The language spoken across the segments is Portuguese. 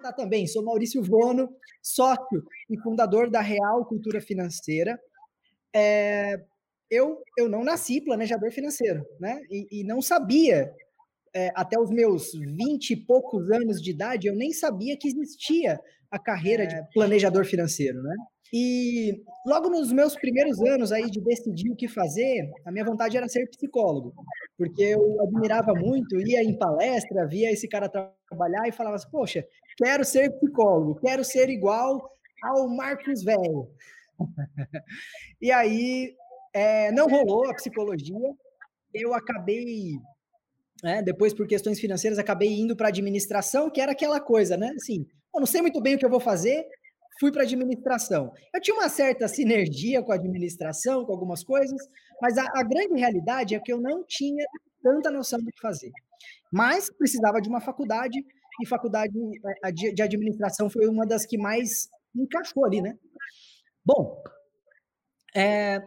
apresentar também. Sou Maurício Vono, sócio e fundador da Real Cultura Financeira. É, eu, eu não nasci planejador financeiro, né? E, e não sabia, é, até os meus 20 e poucos anos de idade, eu nem sabia que existia a carreira de planejador financeiro, né? E logo nos meus primeiros anos aí de decidir o que fazer, a minha vontade era ser psicólogo, porque eu admirava muito, ia em palestra, via esse cara trabalhar e falava assim, poxa, quero ser psicólogo, quero ser igual ao Marcos Velho. e aí é, não rolou a psicologia, eu acabei, né, depois por questões financeiras, acabei indo para administração, que era aquela coisa, né? Assim, eu não sei muito bem o que eu vou fazer, fui para administração. Eu tinha uma certa sinergia com a administração, com algumas coisas, mas a, a, grande realidade é que eu não tinha tanta noção do que fazer. Mas precisava de uma faculdade, e faculdade de administração foi uma das que mais encaixou ali, né? Bom, é,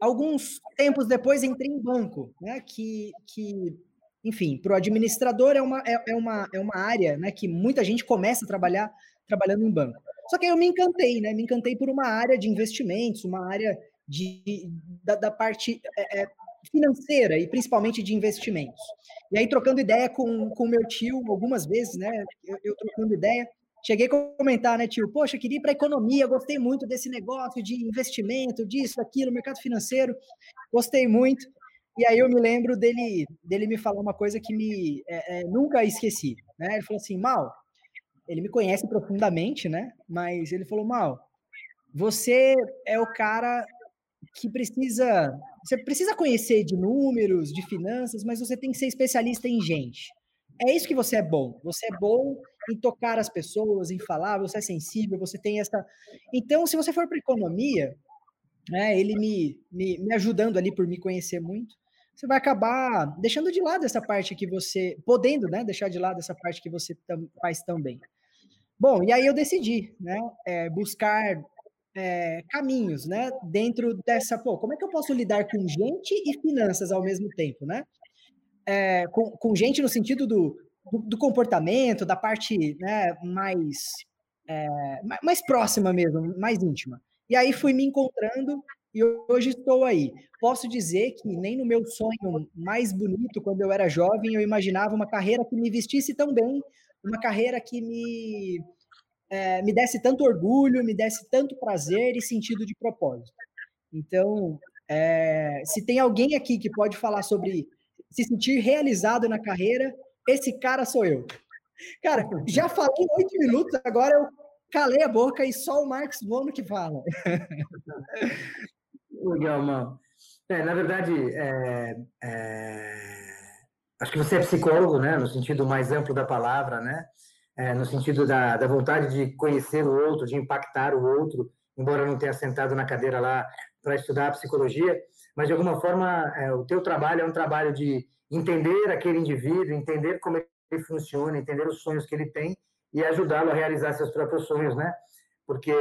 alguns tempos depois entrei em banco, né? Que, que enfim, para o administrador é uma, é, é, uma, é uma área né, que muita gente começa a trabalhar trabalhando em banco. Só que aí eu me encantei, né? Me encantei por uma área de investimentos, uma área de, da, da parte é, é, financeira e principalmente de investimentos. E aí, trocando ideia com o meu tio algumas vezes, né? Eu, eu, trocando ideia, cheguei a comentar, né, tio? Poxa, queria ir para economia, gostei muito desse negócio de investimento, disso, aquilo, mercado financeiro, gostei muito. E aí eu me lembro dele, dele me falar uma coisa que me é, é, nunca esqueci. Né? Ele falou assim, Mal, ele me conhece profundamente, né? Mas ele falou, Mal, você é o cara que precisa. Você precisa conhecer de números, de finanças, mas você tem que ser especialista em gente. É isso que você é bom. Você é bom em tocar as pessoas, em falar, você é sensível, você tem essa. Então, se você for para economia, né, ele me, me, me ajudando ali por me conhecer muito, você vai acabar deixando de lado essa parte que você, podendo, né, deixar de lado essa parte que você tam, faz tão bem. Bom, e aí eu decidi, né, é, buscar é, caminhos, né, dentro dessa, pô, como é que eu posso lidar com gente e finanças ao mesmo tempo, né? É, com, com, gente no sentido do, do, do comportamento, da parte, né, mais, é, mais próxima mesmo, mais íntima. E aí fui me encontrando e hoje estou aí. Posso dizer que nem no meu sonho mais bonito, quando eu era jovem, eu imaginava uma carreira que me vestisse tão bem, uma carreira que me, é, me desse tanto orgulho, me desse tanto prazer e sentido de propósito. Então, é, se tem alguém aqui que pode falar sobre se sentir realizado na carreira, esse cara sou eu. Cara, já falei oito minutos, agora eu calei a boca e só o Marcos Bono que fala. Legal, mano. É, na verdade, é, é, acho que você é psicólogo, né, no sentido mais amplo da palavra, né, é, no sentido da, da vontade de conhecer o outro, de impactar o outro, embora não tenha sentado na cadeira lá para estudar psicologia, mas de alguma forma é, o teu trabalho é um trabalho de entender aquele indivíduo, entender como ele funciona, entender os sonhos que ele tem e ajudá-lo a realizar seus próprios sonhos, né? Porque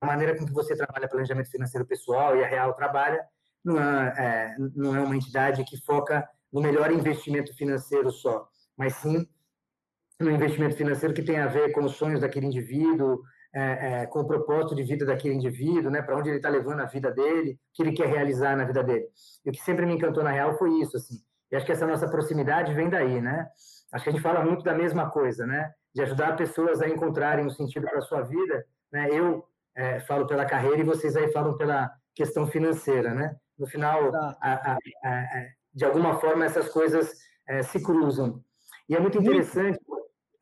a maneira com que você trabalha planejamento financeiro pessoal e a Real trabalha não é, é, não é uma entidade que foca no melhor investimento financeiro só, mas sim no investimento financeiro que tem a ver com os sonhos daquele indivíduo, é, é, com o propósito de vida daquele indivíduo, né, para onde ele está levando a vida dele, o que ele quer realizar na vida dele. E o que sempre me encantou na Real foi isso, assim. E acho que essa nossa proximidade vem daí, né? Acho que a gente fala muito da mesma coisa, né? De ajudar pessoas a encontrarem um sentido para a sua vida, né? Eu é, falo pela carreira e vocês aí falam pela questão financeira, né? No final, a, a, a, de alguma forma, essas coisas é, se cruzam. E é muito interessante,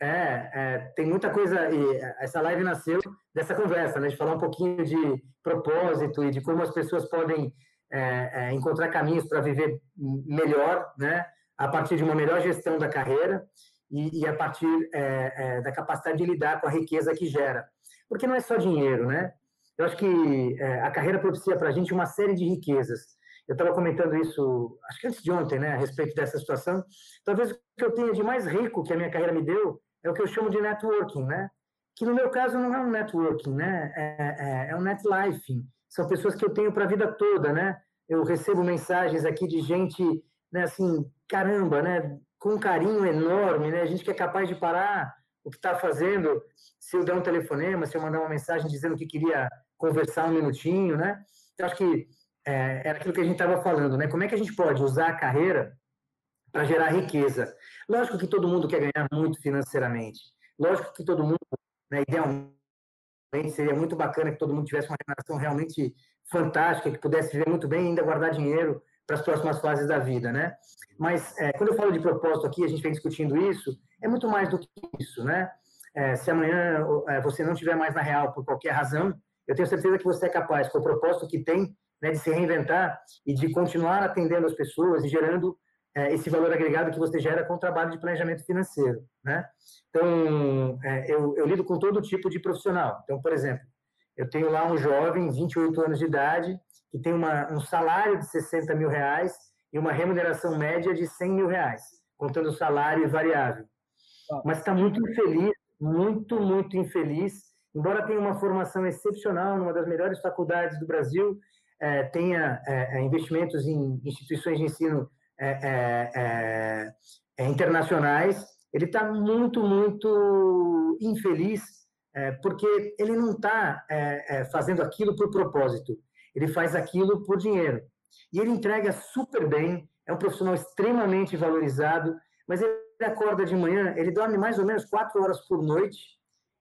é, é, tem muita coisa, e essa live nasceu dessa conversa, né? De falar um pouquinho de propósito e de como as pessoas podem é, é, encontrar caminhos para viver melhor, né? A partir de uma melhor gestão da carreira e, e a partir é, da capacidade de lidar com a riqueza que gera porque não é só dinheiro, né? Eu acho que a carreira propicia para a gente uma série de riquezas. Eu estava comentando isso, acho que antes de ontem, né, a respeito dessa situação. Talvez o que eu tenha de mais rico que a minha carreira me deu é o que eu chamo de networking, né? Que no meu caso não é um networking, né? É, é, é um net life. São pessoas que eu tenho para a vida toda, né? Eu recebo mensagens aqui de gente, né, assim, caramba, né? Com um carinho enorme, né? Gente que é capaz de parar o que está fazendo, se eu der um telefonema, se eu mandar uma mensagem dizendo que queria conversar um minutinho, né? Então, acho que é, era aquilo que a gente estava falando, né? Como é que a gente pode usar a carreira para gerar riqueza? Lógico que todo mundo quer ganhar muito financeiramente. Lógico que todo mundo, né, idealmente, seria muito bacana que todo mundo tivesse uma remuneração realmente fantástica, que pudesse viver muito bem e ainda guardar dinheiro para as próximas fases da vida, né? Mas é, quando eu falo de propósito aqui, a gente vem discutindo isso, é muito mais do que isso, né? É, se amanhã é, você não estiver mais na real por qualquer razão, eu tenho certeza que você é capaz, com o propósito que tem, né, de se reinventar e de continuar atendendo as pessoas e gerando é, esse valor agregado que você gera com o trabalho de planejamento financeiro, né? Então, é, eu, eu lido com todo tipo de profissional. Então, por exemplo, eu tenho lá um jovem, 28 anos de idade, que tem uma, um salário de 60 mil reais e uma remuneração média de 100 mil reais, contando salário e variável. Mas está muito infeliz, muito, muito infeliz, embora tenha uma formação excepcional numa das melhores faculdades do Brasil, é, tenha é, é investimentos em instituições de ensino é, é, internacionais, ele está muito, muito infeliz, porque ele não está fazendo aquilo por propósito ele faz aquilo por dinheiro. E ele entrega super bem, é um profissional extremamente valorizado, mas ele acorda de manhã, ele dorme mais ou menos quatro horas por noite,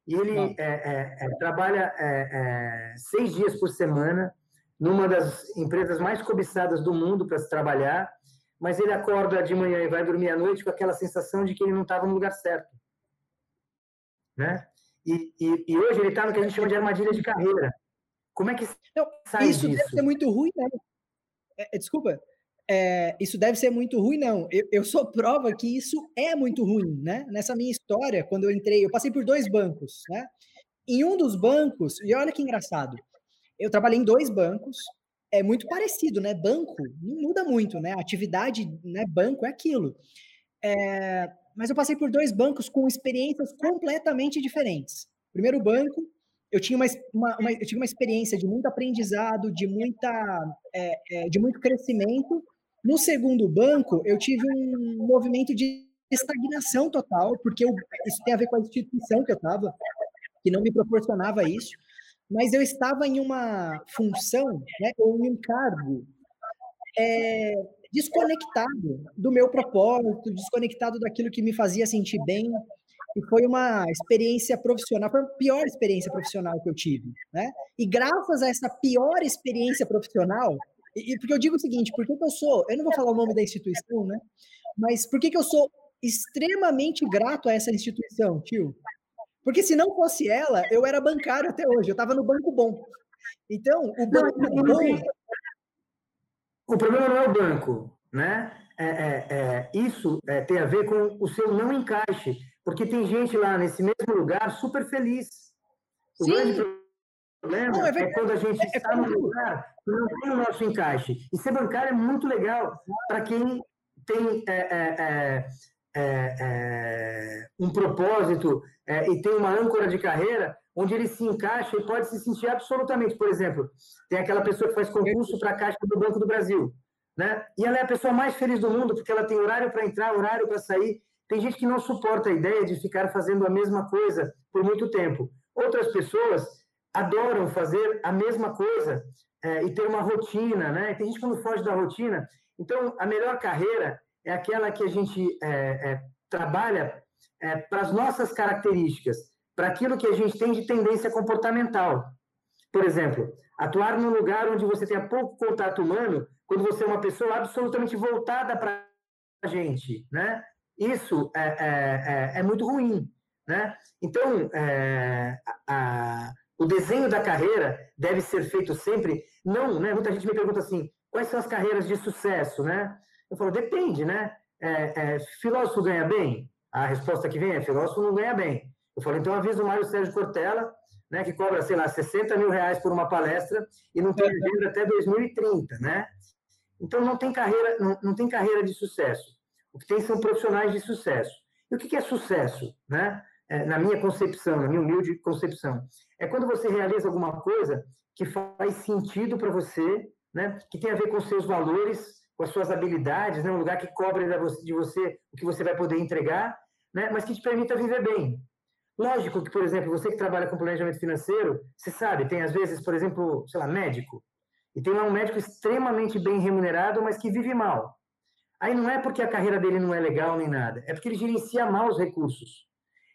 e ele é, é, é, trabalha é, é, seis dias por semana numa das empresas mais cobiçadas do mundo para se trabalhar, mas ele acorda de manhã e vai dormir à noite com aquela sensação de que ele não estava no lugar certo. Né? E, e, e hoje ele está no que a gente chama de armadilha de carreira. Como é que não, isso disso? deve ser muito ruim, não. É, é, desculpa. É, isso deve ser muito ruim, não. Eu, eu, sou prova que isso é muito ruim, né? Nessa minha história, quando eu entrei, eu passei por dois bancos, né? Em um dos bancos, e olha que engraçado, eu trabalhei em dois bancos, é muito parecido, né? Banco não muda muito, né? Atividade, né? Banco é aquilo. É, mas eu passei por dois bancos com experiências completamente diferentes. Primeiro banco, eu tinha uma, uma, uma, eu tinha uma experiência de muito aprendizado, de, muita, é, é, de muito crescimento. No segundo banco, eu tive um movimento de estagnação total, porque eu, isso tem a ver com a instituição que eu estava, que não me proporcionava isso, mas eu estava em uma função, né, ou em um cargo é, desconectado do meu propósito, desconectado daquilo que me fazia sentir bem, e foi uma experiência profissional, foi a pior experiência profissional que eu tive, né? E graças a essa pior experiência profissional, e, porque eu digo o seguinte, por que, que eu sou, eu não vou falar o nome da instituição, né? Mas por que, que eu sou extremamente grato a essa instituição, tio? Porque se não fosse ela, eu era bancário até hoje, eu estava no banco bom. Então, o banco bom. O problema não é o banco, né? É, é, é, isso é, tem a ver com o seu não encaixe. Porque tem gente lá nesse mesmo lugar super feliz. O Sim. grande problema não, é, é, quando a gente é, está num lugar que não tem o nosso encaixe. E ser bancário é muito legal para quem tem é, é, é, é um propósito e tem uma âncora de carreira onde ele se encaixa e pode se sentir absolutamente. Por exemplo, tem aquela pessoa que faz concurso para a Caixa do Banco do Brasil. Né? E ela é a pessoa mais feliz do mundo porque ela tem horário para entrar, horário para sair, tem gente que não suporta a ideia de ficar fazendo a mesma coisa por muito tempo. Outras pessoas adoram fazer a mesma coisa é, e ter uma rotina, né? Tem gente que não foge da rotina. Então, a melhor carreira é aquela que a gente é, é, trabalha é, para as nossas características, para aquilo que a gente tem de tendência comportamental. Por exemplo, atuar num lugar onde você tenha pouco contato humano, quando você é uma pessoa absolutamente voltada para a gente, né? isso é, é, é, é muito ruim. Né? Então, é, a, o desenho da carreira deve ser feito sempre. Não, né? Muita gente me pergunta assim: quais são as carreiras de sucesso? Né? Eu falo: depende, né? É, é, filósofo ganha bem? A resposta que vem é: filósofo não ganha bem. Eu falo: então avisa o Mário Sérgio Cortella, né, que cobra, sei lá, 60 mil reais por uma palestra e não tem agenda até 2030, né? Então não tem carreira, não, não tem carreira de sucesso. O que tem são profissionais de sucesso. E o que é sucesso, né? É, na minha concepção, na minha humilde concepção, é quando você realiza alguma coisa que faz sentido para você, né? Que tem a ver com seus valores, com as suas habilidades, né? Um lugar que cobre de você o que você vai poder entregar, né? Mas que te permita viver bem. Lógico que, por exemplo, você que trabalha com planejamento financeiro, você sabe, tem às vezes, por exemplo, sei lá, médico, e tem lá um médico extremamente bem remunerado, mas que vive mal. Aí não é porque a carreira dele não é legal nem nada, é porque ele gerencia mal os recursos.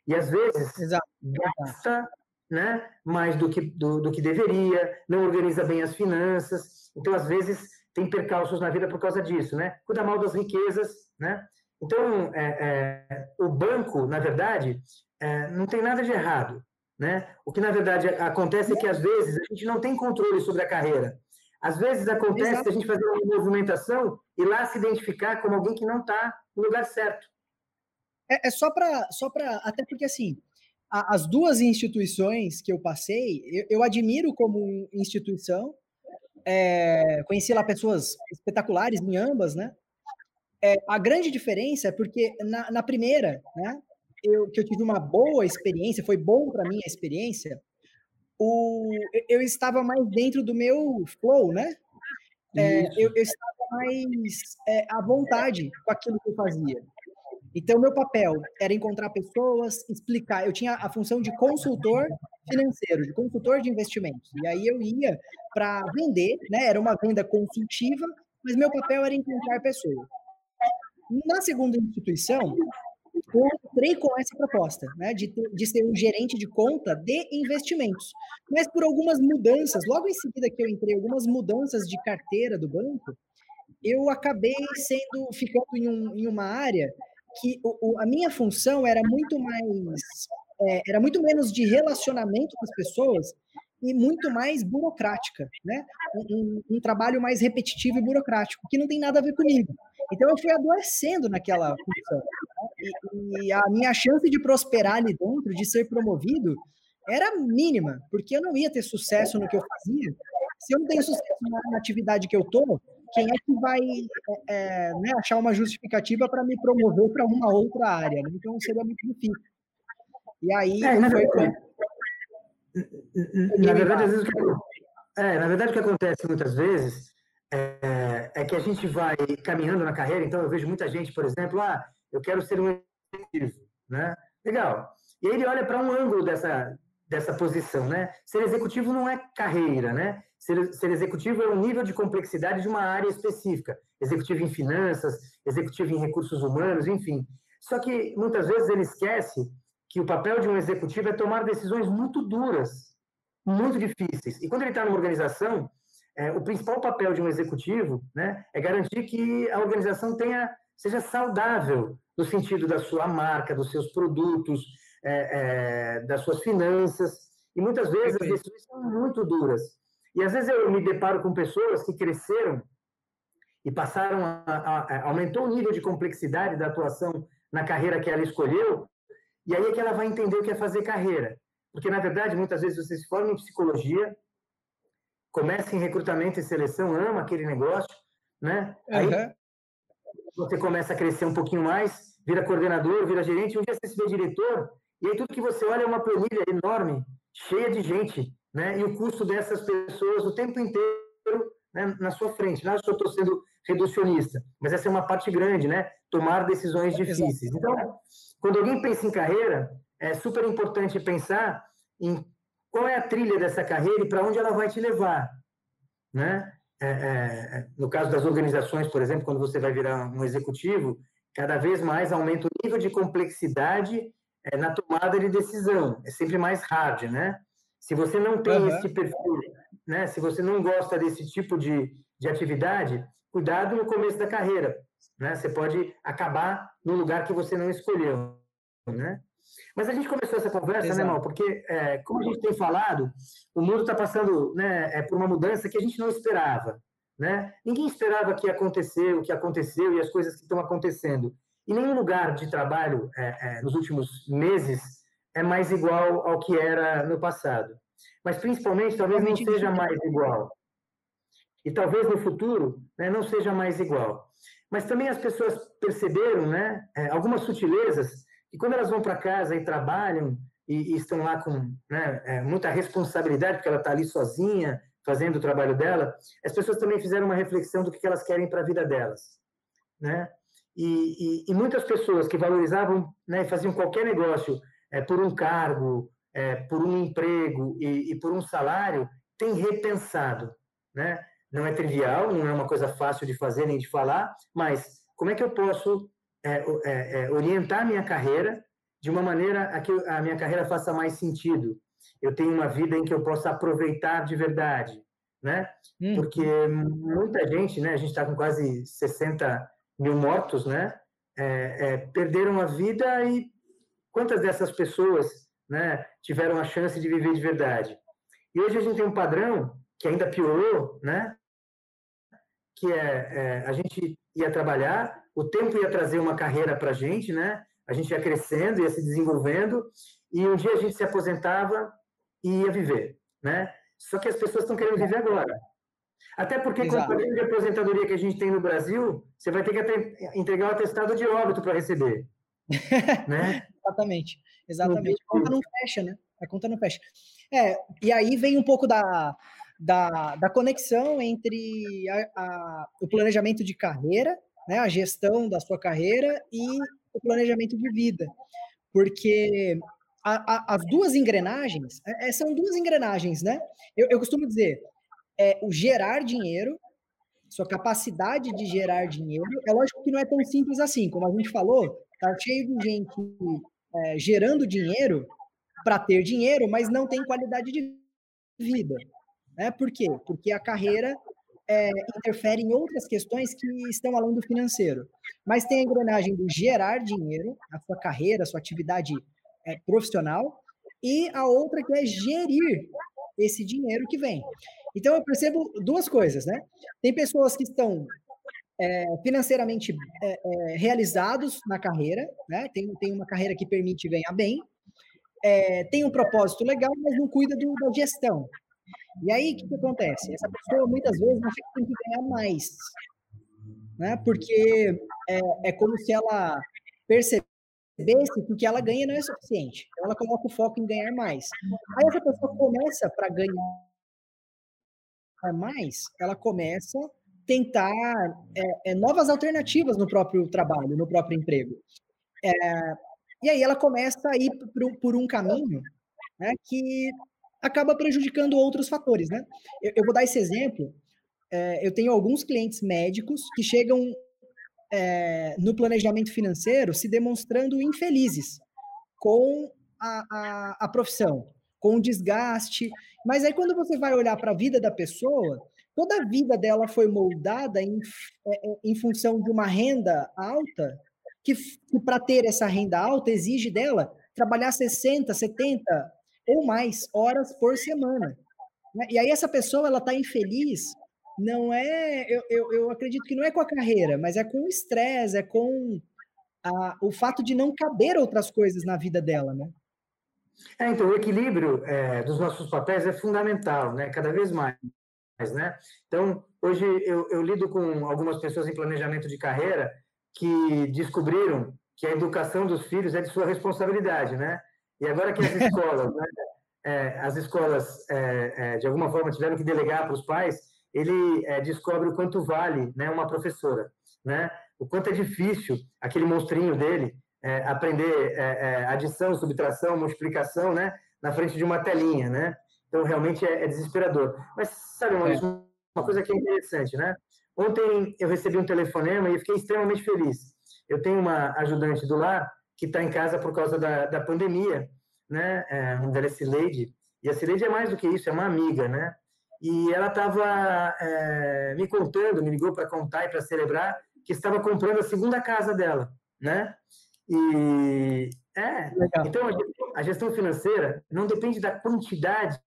E às vezes Exato. gasta né, mais do que, do, do que deveria, não organiza bem as finanças. Então, às vezes, tem percalços na vida por causa disso, né? Cuida mal das riquezas, né? Então, é, é, o banco, na verdade, é, não tem nada de errado, né? O que, na verdade, acontece é que, às vezes, a gente não tem controle sobre a carreira. Às vezes, acontece Exato. a gente fazer uma movimentação e lá se identificar como alguém que não está no lugar certo. É, é só para... Só até porque, assim, as duas instituições que eu passei, eu, eu admiro como instituição, é, conheci lá pessoas espetaculares em ambas, né? É, a grande diferença é porque na, na primeira, né, eu, que eu tive uma boa experiência, foi bom para mim a experiência, o, eu estava mais dentro do meu flow, né? É, eu, eu, estava mais é, à vontade com aquilo que eu fazia. Então, meu papel era encontrar pessoas, explicar. Eu tinha a função de consultor financeiro, de consultor de investimentos. E aí eu ia para vender, né? Era uma venda consultiva, mas meu papel era encontrar pessoas. Na segunda instituição, eu entrei com essa proposta, né, de, ter, de ser um gerente de conta de investimentos. Mas por algumas mudanças, logo em seguida que eu entrei, algumas mudanças de carteira do banco, eu acabei sendo ficando em, um, em uma área que o, o, a minha função era muito mais, é, era muito menos de relacionamento com as pessoas e muito mais burocrática, né? Um, um, um, trabalho mais repetitivo e burocrático, que não tem nada a ver comigo. Então eu fui adoecendo naquela função. Né? E, e, a minha chance de prosperar ali dentro, de ser promovido, era mínima, porque eu não ia ter sucesso no que eu fazia. Se eu não tenho sucesso na, na atividade que eu tô, quem é que vai é, né, achar uma justificativa para me promover para uma outra área? Né? Então seria muito difícil. E aí é, na foi verdade, na verdade, às vezes, é, na verdade, o que acontece muitas vezes é, é, que a gente vai caminhando na carreira. Então, eu vejo muita gente, por exemplo, ah, eu quero ser um executivo, né? Legal. E aí ele olha para um ângulo dessa, dessa posição, né? Ser executivo não é carreira, né? Ser, ser executivo é um nível de complexidade de uma área específica. Executivo em finanças, executivo em recursos humanos, enfim. Só que muitas vezes ele esquece que o papel de um executivo é tomar decisões muito duras, muito difíceis. E quando ele está numa organização, é, o principal papel de um executivo né, é garantir que a organização tenha, seja saudável no sentido da sua marca, dos seus produtos, é, é, das suas finanças. E muitas vezes as decisões são muito duras. E às vezes eu me deparo com pessoas que cresceram e passaram a, a, a, aumentou o nível de complexidade da atuação na carreira que ela escolheu, e aí é que ela vai entender o que é fazer carreira. Porque, na verdade, muitas vezes você se forma em psicologia, começa em recrutamento e seleção, ama aquele negócio, né? Aí uhum. você começa a crescer um pouquinho mais, vira coordenador, vira gerente, um dia você se vê diretor, e aí tudo que você olha é uma planilha enorme, cheia de gente, né? E o custo dessas pessoas o tempo inteiro né, na sua frente. Não é que eu estou sendo reducionista, mas essa é uma parte grande, né? Tomar decisões difíceis. Então, quando alguém pensa em carreira, é super importante pensar em qual é a trilha dessa carreira e para onde ela vai te levar, né? É, é, no caso das organizações, por exemplo, quando você vai virar um executivo, cada vez mais aumenta o nível de complexidade é, na tomada de decisão. É sempre mais hard, né? Se você não tem uhum. esse perfil, né? Se você não gosta desse tipo de, de atividade, cuidado no começo da carreira, né? Você pode acabar no lugar que você não escolheu, né? Mas a gente começou essa conversa, né, Exato. né, Mal? Porque, é, como a gente tem falado, o mundo está passando né, é, por uma mudança que a gente não esperava. Né? Ninguém esperava que ia acontecer o que aconteceu e as coisas que estão acontecendo. E nenhum lugar de trabalho é, é, nos últimos meses é mais igual ao que era no passado. Mas, principalmente, talvez não seja mais igual. E talvez no futuro né, não seja mais igual. Mas também as pessoas perceberam né, é, algumas sutilezas que, quando elas vão para casa e trabalham e, e estão lá com né, é, muita responsabilidade, porque ela está ali sozinha, fazendo o trabalho dela, as pessoas também fizeram uma reflexão do que elas querem para a vida delas. Né? E, e, e, muitas pessoas que valorizavam né, faziam qualquer negócio é, por um cargo, é, por um emprego e, e por um salário, tem repensado, né? Não é trivial, não é uma coisa fácil de fazer nem de falar, mas como é que eu posso é, é, é, orientar a minha carreira de uma maneira a que a minha carreira faça mais sentido? Eu tenho uma vida em que eu possa aproveitar de verdade, né? Hum. Porque muita gente, né? A gente está com quase 60 mil mortos, né? É, é, perderam a vida e quantas dessas pessoas, né? Tiveram a chance de viver de verdade? E hoje a gente tem um padrão que ainda piorou, né? Que é, é a gente ia trabalhar, o tempo ia trazer uma carreira para a gente, né? A gente ia crescendo, ia se desenvolvendo, e um dia a gente se aposentava e ia viver, né? Só que as pessoas estão querendo viver agora. Até porque Exato. com a de aposentadoria que a gente tem no Brasil, você vai ter que entregar o atestado de óbito para receber. né? Exatamente. Exatamente. A conta não fecha, né? A conta não fecha. É, e aí vem um pouco da, da, da conexão entre a, a, o planejamento de carreira, né, a gestão da sua carreira e o planejamento de vida. Porque a, as duas engrenagens, é, é, são duas engrenagens, né? Eu, eu costumo dizer, é, o gerar dinheiro, sua capacidade de gerar dinheiro, é lógico que não é tão simples assim, como a gente falou, tá cheio de gente é, gerando dinheiro para ter dinheiro, mas não tem qualidade de vida. Né? Por quê? Porque a carreira é, interfere em outras questões que estão além do financeiro. Mas tem a engrenagem do gerar dinheiro, a sua carreira, a sua atividade é, profissional, e a outra que é gerir esse dinheiro que vem. Então eu percebo duas coisas, né? Tem pessoas que estão é, financeiramente é, é, realizados na carreira, né? Tem, tem uma carreira que permite ganhar bem, é, tem um propósito legal, mas não cuida do, da gestão. E aí, o que, que, acontece? Essa pessoa, muitas vezes, acha que tem que ganhar mais, né? Porque é, é como se ela percebesse que o que ela ganha não é suficiente. Então, ela coloca o foco em ganhar mais. Aí, essa pessoa começa para ganhar mais, ela começa tentar é, é, novas alternativas no próprio trabalho, no próprio emprego. É, e aí ela começa a ir por, por um caminho né, que acaba prejudicando outros fatores. Né? Eu, eu vou dar esse exemplo. É, eu tenho alguns clientes médicos que chegam é, no planejamento financeiro se demonstrando infelizes com a, a, a profissão, com o desgaste. Mas aí, quando você vai olhar para a vida da pessoa, toda a vida dela foi moldada em, é, é, em função de uma renda alta que, que para ter essa renda alta exige dela trabalhar 60, 70 ou mais horas por semana. Né? E aí essa pessoa ela está infeliz, não é, eu, eu, eu, acredito que não é com a carreira, mas é com o estresse, é com a, o fato de não caber outras coisas na vida dela, né? É, então, o equilíbrio é, dos nossos papéis é fundamental, né? Cada vez mais, né? Então, hoje eu, eu lido com algumas pessoas em planejamento de carreira que descobriram que a educação dos filhos é de sua responsabilidade, né? E agora que as escolas, né, é, as escolas é, é, de alguma forma tiveram que delegar para os pais, ele é, descobre o quanto vale, né, uma professora, né? O quanto é difícil aquele monstrinho dele é, aprender é, adição, subtração, multiplicação, né, na frente de uma telinha, né? Então realmente é, desesperador. Mas sabe, Maurício, uma coisa que é interessante, né? Ontem eu recebi um telefonema e fiquei extremamente feliz. Eu tenho uma ajudante do lar que está em casa por causa da, da pandemia, né? É, o nome dela é Cileide. E a Cileide é mais do que isso, é uma amiga, né? E ela estava é, me contando, me ligou para contar e para celebrar que estava comprando a segunda casa dela, né? E é, Legal. então a gestão financeira não depende da quantidade de,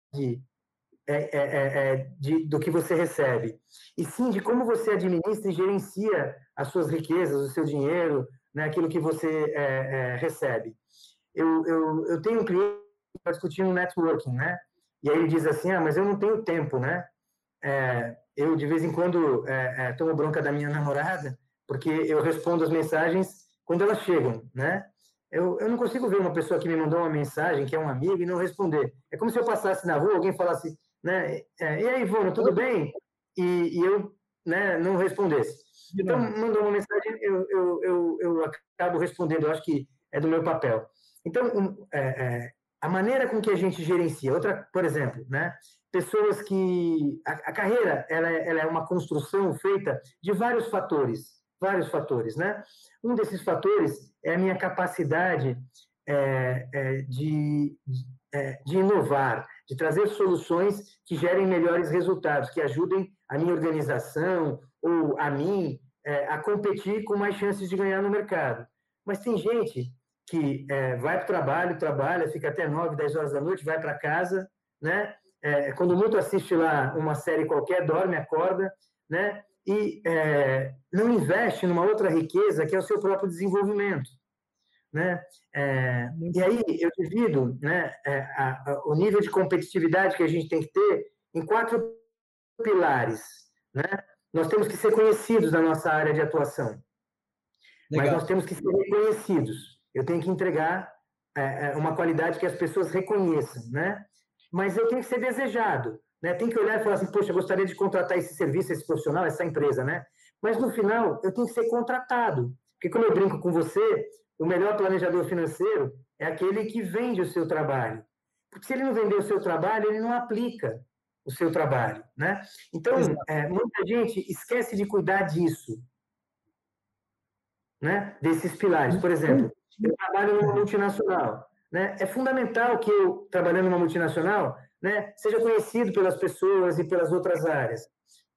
é, é, é, é, de, do que você recebe, e sim de como você administra e gerencia as suas riquezas, o seu dinheiro, né, aquilo que você é, é, recebe. Eu, eu, eu tenho um cliente que está discutindo networking, né? E aí ele diz assim, ah, mas eu não tenho tempo, né? eu, de vez em quando, tomo bronca da minha namorada, porque eu respondo as mensagens quando elas chegam, né? Eu, eu não consigo ver uma pessoa que me mandou uma mensagem, que é um amigo, e não responder. É como se eu passasse na rua, alguém falasse, né? É, e aí, Ivona, tudo bem? E, e eu né, não respondesse. Então, mandou uma mensagem, eu, eu, eu, eu acabo respondendo, eu acho que é do meu papel. Então, é, é, a maneira com que a gente gerencia, outra, por exemplo, né? Pessoas que a, a carreira ela é, ela é uma construção feita de vários fatores, vários fatores, né? Um desses fatores é a minha capacidade é, é, de, é, de inovar, de trazer soluções que gerem melhores resultados, que ajudem a minha organização ou a mim é, a competir com mais chances de ganhar no mercado. Mas tem gente que é, vai para o trabalho, trabalha, fica até 9, 10 horas da noite, vai para casa, né? É, quando muito assiste lá uma série qualquer, dorme, acorda, né? E é, não investe numa outra riqueza que é o seu próprio desenvolvimento, né? É, e aí eu divido, né? É, a, a, o nível de competitividade que a gente tem que ter em quatro pilares, né? Nós temos que ser conhecidos na nossa área de atuação, Legal. mas nós temos que ser reconhecidos. Eu tenho que entregar é, é, uma qualidade que as pessoas reconheçam, né? Mas eu tenho que ser desejado, né? Tem que olhar e falar assim, poxa, eu gostaria de contratar esse serviço, esse profissional, essa empresa, né? Mas no final, eu tenho que ser contratado. Porque quando eu brinco com você, o melhor planejador financeiro é aquele que vende o seu trabalho. Porque se ele não vender o seu trabalho, ele não aplica o seu trabalho, né? Então, é, muita gente esquece de cuidar disso, né? Desses pilares. Por exemplo, eu trabalho numa multinacional. Né? É fundamental que eu, trabalhando numa multinacional, né, seja conhecido pelas pessoas e pelas outras áreas,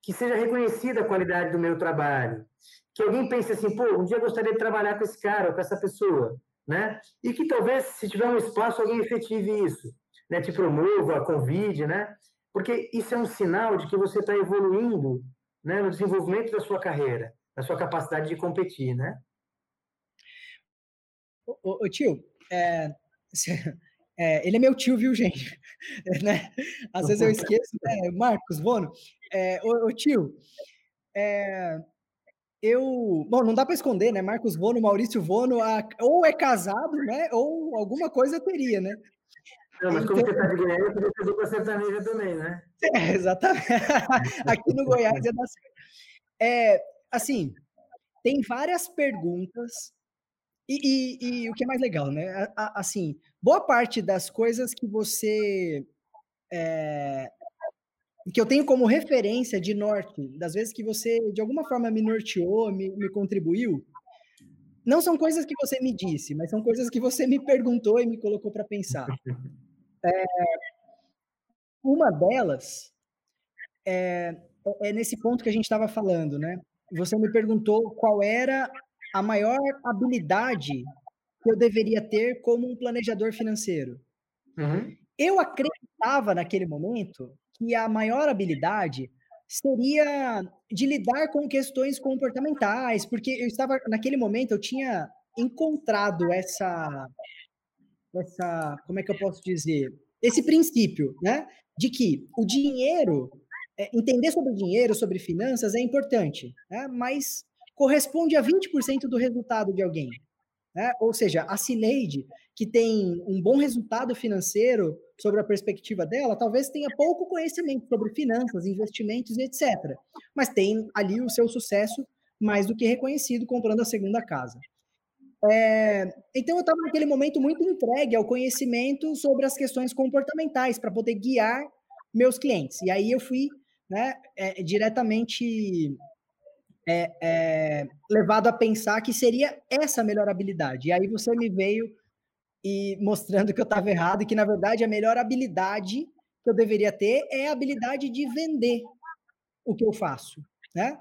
que seja reconhecida a qualidade do meu trabalho, que alguém pense assim, pô, um dia eu gostaria de trabalhar com esse cara ou com essa pessoa, né? E que talvez, se tiver um espaço, alguém efetive isso, né? Te promova, convide, né? Porque isso é um sinal de que você está evoluindo né, no desenvolvimento da sua carreira, na sua capacidade de competir, né? Ô, ô tio, é, é, ele é meu tio, viu, gente? né? Às vezes eu esqueço, né? Marcos Vono. É, ô, ô tio, é, eu. Bom, não dá para esconder, né? Marcos Vono, Maurício Vono, a, ou é casado, né? Ou alguma coisa teria, né? Não, mas então, como você está de Goiás, você ser dupla sertaneja também, né? É, exatamente. Aqui no Goiás é da É, assim, tem várias perguntas e, e, e, o que é mais legal, né? Assim, boa parte das coisas que você. É, que eu tenho como referência de norte, das vezes que você de alguma forma me norteou, me, me contribuiu, não são coisas que você me disse, mas são coisas que você me perguntou e me colocou para pensar. É, uma delas é, é nesse ponto que a gente estava falando, né? Você me perguntou qual era a maior habilidade que eu deveria ter como um planejador financeiro. Uhum. Eu acreditava naquele momento que a maior habilidade seria de lidar com questões comportamentais, porque eu estava naquele momento eu tinha encontrado essa essa, como é que eu posso dizer, esse princípio, né, de que o dinheiro, é, entender sobre dinheiro, sobre finanças é importante, né, mas corresponde a 20% do resultado de alguém. Né? Ou seja, a Cineide, que tem um bom resultado financeiro sobre a perspectiva dela, talvez tenha pouco conhecimento sobre finanças, investimentos e etc. Mas tem ali o seu sucesso mais do que reconhecido comprando a segunda casa. É, então eu estava naquele momento muito entregue ao conhecimento sobre as questões comportamentais para poder guiar meus clientes. E aí eu fui né, é, diretamente é, é, levado a pensar que seria essa a melhor habilidade. E aí você me veio e mostrando que eu estava errado e que, na verdade, a melhor habilidade que eu deveria ter é a habilidade de vender o que eu faço, né?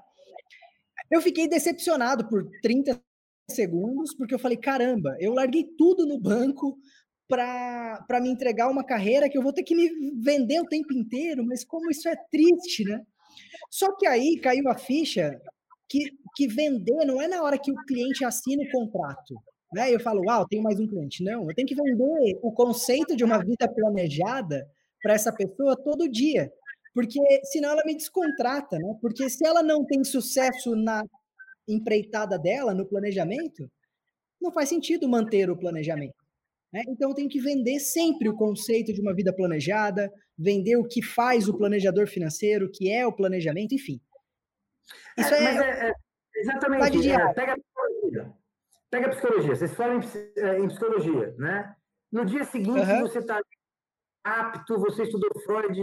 Eu fiquei decepcionado por 30 segundos, porque eu falei, caramba, eu larguei tudo no banco para me entregar uma carreira que eu vou ter que me vender o tempo inteiro, mas como isso é triste, né? Só que aí caiu a ficha que, que vender não é na hora que o cliente assina o contrato. Né? Eu falo, uau, tenho mais um cliente. Não, eu tenho que vender o conceito de uma vida planejada para essa pessoa todo dia. Porque senão ela me descontrata, né? Porque se ela não tem sucesso na empreitada dela, no planejamento, não faz sentido manter o planejamento. Né? Então eu tenho que vender sempre o conceito de uma vida planejada, vender o que faz o planejador financeiro, o que é o planejamento, enfim. Isso é, é, é exatamente. É, pega, pega a psicologia, vocês falam em, psicologia, né? No dia seguinte, uhum. você está apto, você estudou Freud,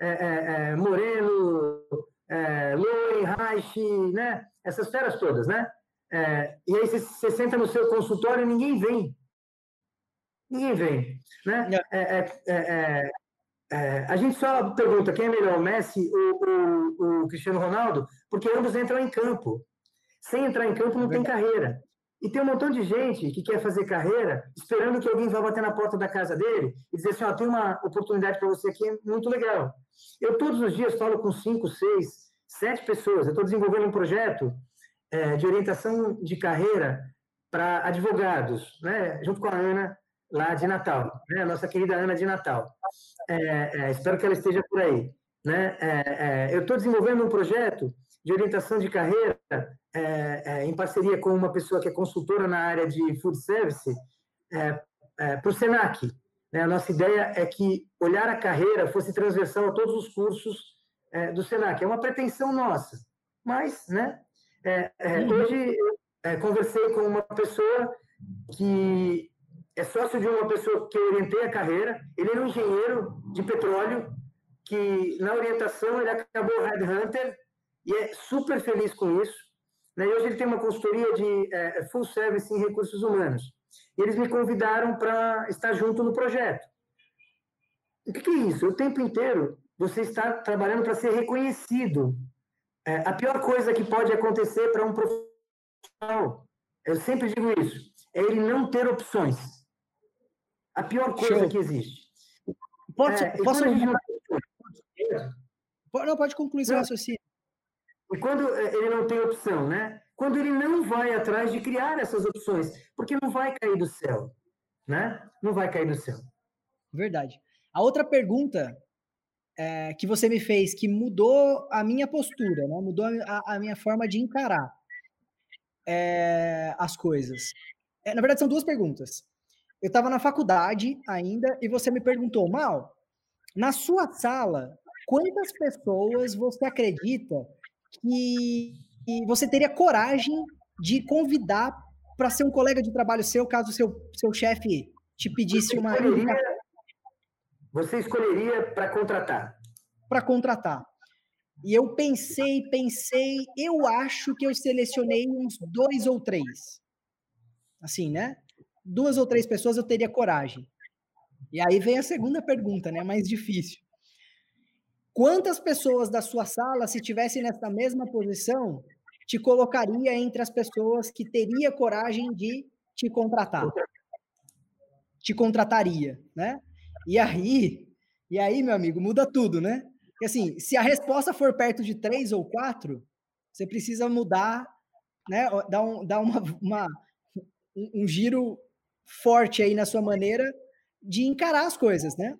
é, é, é, Moreno, é, Lowen, Reich, né? Essas feras todas, né? É, e aí você, você, senta no seu consultório e ninguém vem. Ninguém vem, né? É, é, é, a gente só pergunta quem é melhor, o Messi ou o, o, Cristiano Ronaldo, porque ambos entram em campo. Sem entrar em campo não tem carreira. E tem um montão de gente que quer fazer carreira esperando que alguém vá bater na porta da casa dele e dizer assim, ó, tem uma oportunidade para você aqui muito legal. Eu todos os dias falo com cinco, seis, sete pessoas. Eu estou desenvolvendo um projeto é, de orientação de carreira para advogados, né? junto com a Ana, lá de Natal, né? a nossa querida Ana de Natal. É, é, espero que ela esteja por aí. Né? É, é, eu estou desenvolvendo um projeto de orientação de carreira é, em parceria com uma pessoa que é consultora na área de food service para o Senac. Né? A nossa ideia é que olhar a carreira fosse transversal a todos os cursos do Senac. É uma pretensão nossa, mas né, é, é, uhum. hoje é, conversei com uma pessoa que é sócio de uma pessoa que eu orientei a carreira. Ele era um engenheiro de petróleo que na orientação ele acabou headhunter e é super feliz com isso. Né? E hoje ele tem uma consultoria de é, full service em recursos humanos. E eles me convidaram para estar junto no projeto. O que, que é isso? O tempo inteiro você está trabalhando para ser reconhecido é, a pior coisa que pode acontecer para um profissional, eu sempre digo isso, é ele não ter opções. A pior coisa Show. que existe. Pode, é, posso... Não... não... pode concluir seu raciocínio. E quando é, ele não tem opção, né? Quando ele não vai atrás de criar essas opções, porque não vai cair do céu, né? Não vai cair do céu. Verdade. A outra pergunta é, que você me fez que mudou a minha postura, né? mudou a, a minha forma de encarar é, as coisas. É, na verdade, são duas perguntas. Eu estava na faculdade ainda e você me perguntou, Mal, na sua sala, quantas pessoas você acredita que, que você teria coragem de convidar para ser um colega de trabalho seu, caso seu, seu chefe te pedisse uma. Você escolheria para contratar? Para contratar. E eu pensei, pensei, eu acho que eu selecionei uns dois ou três. Assim, né? Duas ou três pessoas eu teria coragem. E aí vem a segunda pergunta, né? Mais difícil. Quantas pessoas da sua sala, se tivessem nessa mesma posição, te colocaria entre as pessoas que teria coragem de te contratar? Te contrataria, né? E aí, e aí, meu amigo, muda tudo, né? Porque assim, se a resposta for perto de três ou quatro, você precisa mudar, né? Dar, um, dar uma, uma um, um giro forte aí na sua maneira de encarar as coisas, né?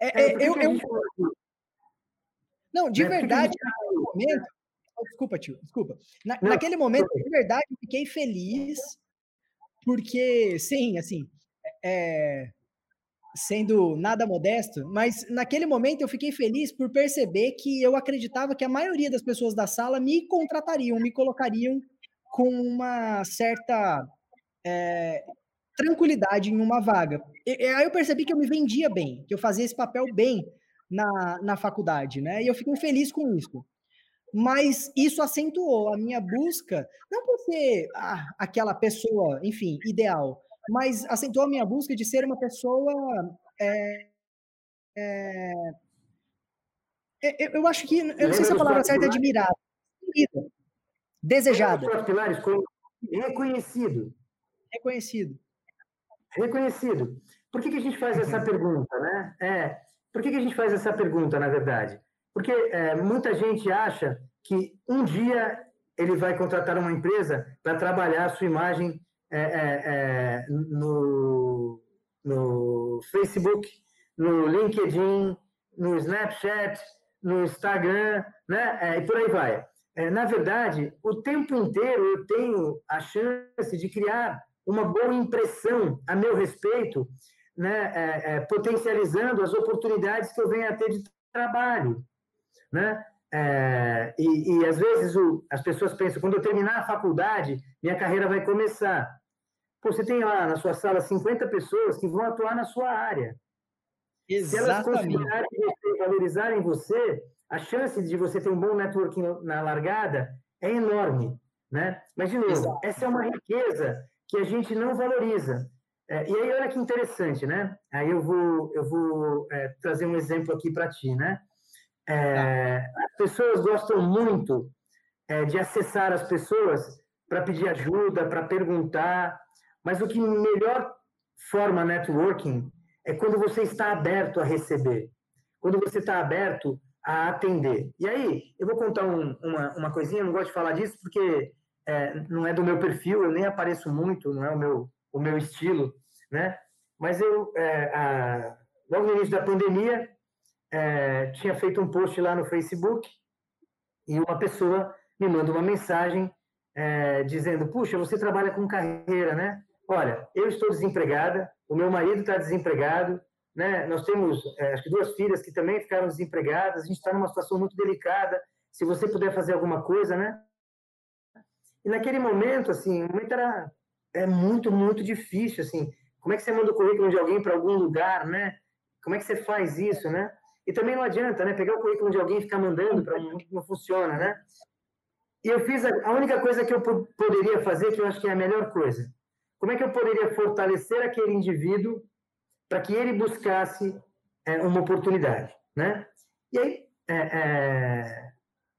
É, é, eu, eu... Não, de verdade, naquele momento. Oh, desculpa, tio, desculpa. Na, naquele momento, de verdade, eu fiquei feliz, porque, sim, assim, é, sendo nada modesto, mas naquele momento eu fiquei feliz por perceber que eu acreditava que a maioria das pessoas da sala me contratariam, me colocariam com uma certa é, tranquilidade em uma vaga. E, aí eu percebi que eu me vendia bem, que eu fazia esse papel bem na, na faculdade, né? E eu fiquei feliz com isso. Mas isso acentuou a minha busca, não por ser ah, aquela pessoa, enfim, ideal, mas acentuou a minha busca de ser uma pessoa. É, é, eu acho que. Eu não sei se a palavra certa é admirada. Desejada. Pilares, reconhecido. Reconhecido. Reconhecido. Por que, que a gente faz essa pergunta, né? É, por que, que a gente faz essa pergunta, na verdade? Porque é, muita gente acha que um dia ele vai contratar uma empresa para trabalhar a sua imagem é, é, é, no, no Facebook, no LinkedIn, no Snapchat, no Instagram, né? É, e por aí vai. É, na verdade, o tempo inteiro eu tenho a chance de criar uma boa impressão a meu respeito, né? potencializando as oportunidades que eu venho a ter de trabalho. Né? É, e, e, às vezes o, as pessoas pensam, quando eu terminar a faculdade, minha carreira vai começar. Pô, você tem lá na sua sala 50 pessoas que vão atuar na sua área. Exatamente. Se elas considerarem você, valorizarem você, a chance de você ter um bom networking na largada é enorme. Né? Mas, de novo, Exato. essa é uma riqueza que a gente não valoriza. É, e aí, olha que interessante, né? Aí eu vou, eu vou é, trazer um exemplo aqui para ti, né? É, tá. as pessoas gostam muito é, de acessar as pessoas para pedir ajuda, para perguntar, mas o que melhor forma networking é quando você está aberto a receber, quando você está aberto a atender. E aí, eu vou contar um, uma, uma coisinha, não gosto de falar disso porque é, não é do meu perfil, eu nem apareço muito, não é o meu, o meu estilo, né? Mas eu, é, a, logo no início da pandemia, é, tinha feito um post lá no Facebook e uma pessoa me manda uma mensagem é, dizendo: Puxa, você trabalha com carreira, né? Olha, eu estou desempregada, o meu marido está desempregado, né? Nós temos é, acho que duas filhas que também ficaram desempregadas, a gente está numa situação muito delicada. Se você puder fazer alguma coisa, né? E naquele momento, assim, o momento era é muito, muito difícil, assim. Como é que você manda o currículo de alguém para algum lugar, né? Como é que você faz isso, né? E também não adianta, né? Pegar o currículo de alguém e ficar mandando para um não funciona, né? E eu fiz a, a única coisa que eu poderia fazer, que eu acho que é a melhor coisa. Como é que eu poderia fortalecer aquele indivíduo para que ele buscasse é, uma oportunidade, né? E aí, é, é,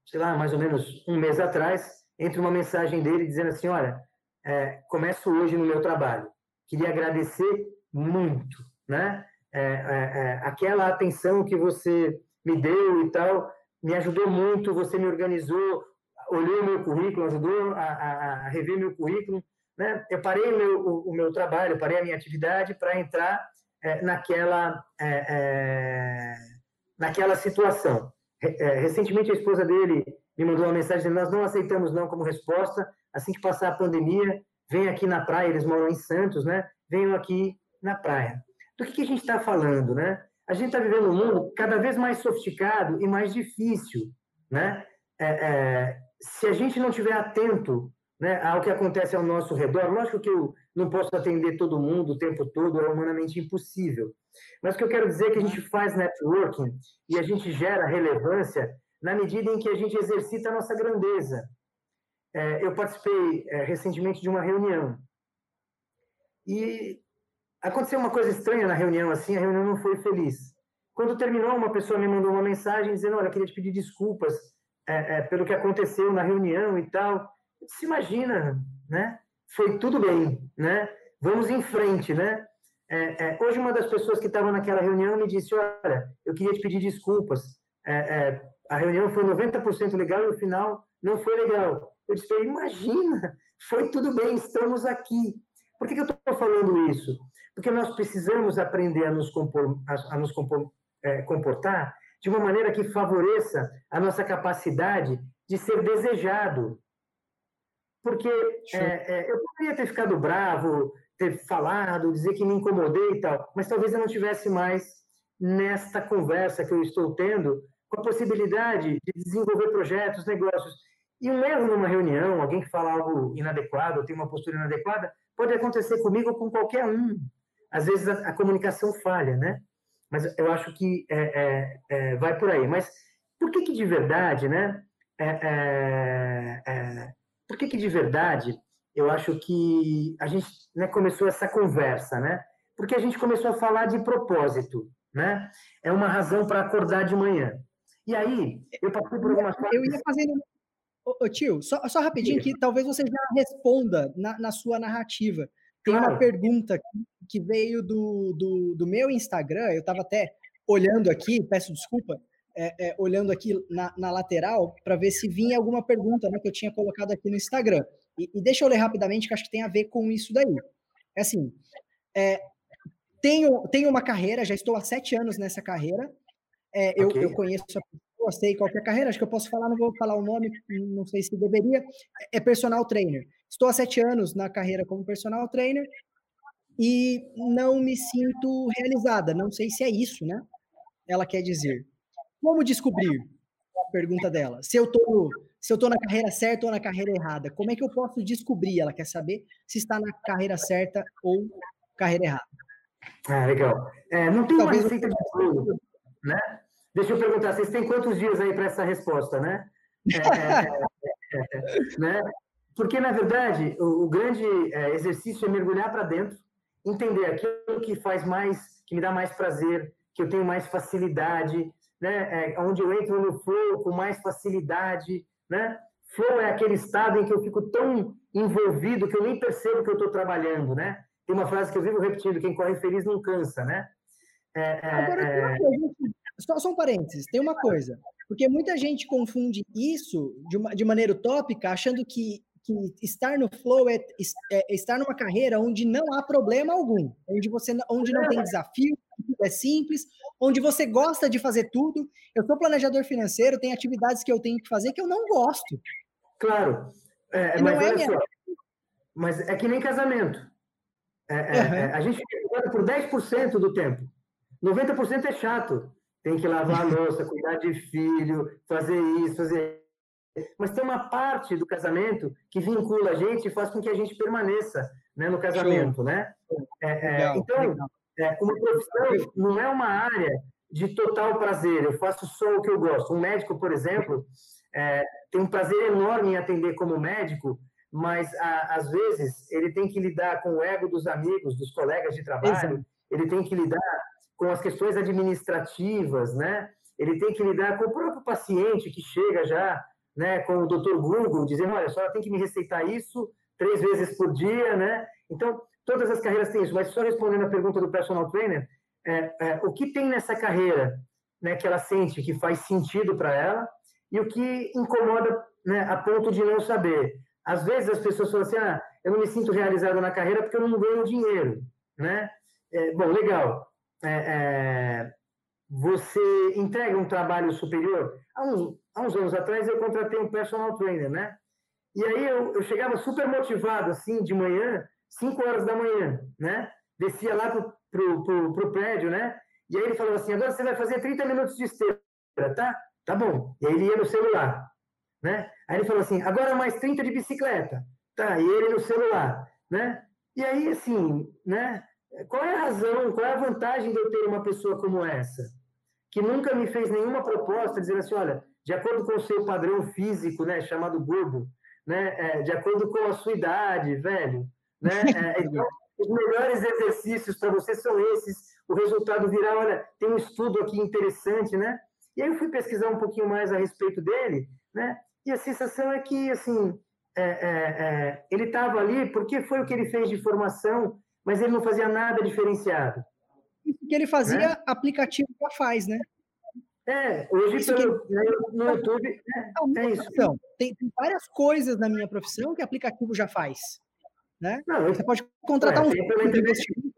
sei lá, mais ou menos um mês atrás, entre uma mensagem dele dizendo assim: Olha, é, começo hoje no meu trabalho. Queria agradecer muito, né? É, é, é, aquela atenção que você me deu e tal, me ajudou muito. Você me organizou, olhou meu currículo, ajudou a, a, a rever meu currículo. Né? Eu parei meu, o, o meu trabalho, parei a minha atividade para entrar é, naquela, é, naquela situação. recentemente, a esposa dele me mandou uma mensagem dizendo: Nós não aceitamos não como resposta. Assim que passar a pandemia, vem aqui na praia. Eles moram em Santos, né? Venham aqui na praia. Do que, que a gente está falando, né? A gente está vivendo um mundo cada vez mais sofisticado e mais difícil, né? É, é, se a gente não estiver atento né, ao que acontece ao nosso redor, lógico que eu não posso atender todo mundo o tempo todo, é humanamente impossível. Mas o que eu quero dizer é que a gente faz networking e a gente gera relevância na medida em que a gente exercita a nossa grandeza. É, eu participei é, recentemente de uma reunião e aconteceu uma coisa estranha na reunião, assim, a reunião não foi feliz. Quando terminou, uma pessoa me mandou uma mensagem dizendo, olha, queria te pedir desculpas é, é pelo que aconteceu na reunião e tal. Se imagina, né? Foi tudo bem, né? Vamos em frente, né? É, é, hoje uma das pessoas que estava naquela reunião me disse, olha, eu queria te pedir desculpas. É, a reunião foi 90% legal e no final não foi legal. Eu disse, imagina, foi tudo bem, estamos aqui. Por que, que eu estou falando isso? Porque nós precisamos aprender a nos, compor, a, a nos compor, é, comportar de uma maneira que favoreça a nossa capacidade de ser desejado. Porque é, é, eu poderia ter ficado bravo, ter falado, dizer que me incomodei e tal, mas talvez eu não tivesse mais nesta conversa que eu estou tendo com a possibilidade de desenvolver projetos, negócios. E um erro numa reunião, alguém que fala algo inadequado, tem uma postura inadequada, pode acontecer comigo ou com qualquer um. Às vezes a, a comunicação falha, né? Mas eu acho que é, é, é, vai por aí. Mas por que que de verdade, né? É, é, é, por que que de verdade eu acho que a gente né, começou essa conversa, né? Porque a gente começou a falar de propósito, né? É uma razão para acordar de manhã. E aí, eu passei por algumas coisas. Eu ia fazendo. Ô, ô, tio, só, só rapidinho, que talvez você já responda na, na sua narrativa. Tem claro. uma pergunta que veio do, do, do meu Instagram, eu estava até olhando aqui, peço desculpa, é, é, olhando aqui na, na lateral para ver se vinha alguma pergunta né, que eu tinha colocado aqui no Instagram. E, e, deixa eu ler rapidamente, que acho que tem a ver com isso daí. É assim, é, tenho, tenho uma carreira, já estou há sete anos nessa carreira, é, eu, okay. eu conheço a pessoa, sei qual é a carreira, acho que eu posso falar, não vou falar o nome, não sei se deveria. É personal trainer. Estou há sete anos na carreira como personal trainer e não me sinto realizada. Não sei se é isso, né? Ela quer dizer. Como descobrir? a pergunta dela. Se eu tô se eu estou na carreira certa ou na carreira errada, como é que eu posso descobrir? Ela quer saber se está na carreira certa ou carreira errada. Ah, legal. É, não tem Talvez uma receita de bolo, né? Deixa eu perguntar, vocês têm quantos dias aí para essa resposta, né? É, é, é, é né? Porque, na verdade, o, o grande é, exercício é mergulhar para dentro, entender aquilo que faz mais, que me dá mais prazer, que eu tenho mais facilidade, né? onde eu entro no flow com mais facilidade, né? Flow é aquele estado em que eu fico tão envolvido que eu nem percebo que eu estou trabalhando, né? Tem uma frase que eu vivo repetindo: quem corre feliz não cansa, né? É, é, Agora, é... só, só um parênteses, tem uma coisa, porque muita gente confunde isso de, uma, de maneira utópica, achando que, que estar no flow é, é, estar numa carreira onde não há problema algum, onde você onde não tem desafio, é simples, onde você gosta de fazer tudo. Eu sou planejador financeiro, tem atividades que eu tenho que fazer que eu não gosto. Claro. É, mas, é só, mas é que nem casamento. É, uhum. a gente fica por 10% do tempo. 90% é chato. Tem que lavar a louça, cuidar de filho, fazer isso, fazer. Mas tem uma parte do casamento que vincula a gente e faz com que a gente permaneça né, no casamento, né? É, legal, então, legal. É, uma profissão não é uma área de total prazer, eu faço só o que eu gosto. Um médico, por exemplo, é, tem um prazer enorme em atender como médico, mas a, às vezes ele tem que lidar com o ego dos amigos, dos colegas de trabalho, Exato. ele tem que lidar com as questões administrativas, né? Ele tem que lidar com o próprio paciente que chega já, né, com o Dr. Google, dizendo, olha, a senhora tem que me receitar isso três vezes por dia, né? Então, todas as carreiras têm isso, mas só respondendo a pergunta do personal trainer, é, é, o que tem nessa carreira né, que ela sente que faz sentido para ela e o que incomoda né, a ponto de não saber. Às vezes as pessoas falam assim, ah, eu não me sinto realizado na carreira porque eu não ganho dinheiro, né? É, bom, legal. É, é, você entrega um trabalho superior. Há uns, há uns anos atrás eu contratei um personal trainer, né? E aí eu, eu chegava super motivado, assim, de manhã, 5 horas da manhã, né? Descia lá pro, pro, pro, pro, prédio, né? E aí ele falou assim, agora você vai fazer 30 minutos de esteira, tá? Tá bom. E aí ele ia no celular, né? Aí ele falou assim, agora mais 30 de bicicleta. Tá, e ele no celular, né? E aí, assim, né? Qual é a razão, qual é a vantagem de eu ter uma pessoa como essa? Que nunca me fez nenhuma proposta dizendo assim, olha, de acordo com o seu padrão físico, né, chamado gordo, né, é, de acordo com a sua idade, velho, né? É, então, os melhores exercícios para você são esses. O resultado virá, olha, tem um estudo aqui interessante, né? E aí eu fui pesquisar um pouquinho mais a respeito dele, né? E a sensação é que, assim, é, é, é, ele estava ali porque foi o que ele fez de formação, mas ele não fazia nada diferenciado. Isso que ele fazia, né? aplicativo já faz, né? É, hoje pelo, que... no YouTube, é, é isso. Tem, tem, várias coisas na minha profissão que aplicativo já faz. Né? Não, você pode contratar é, um de investimento.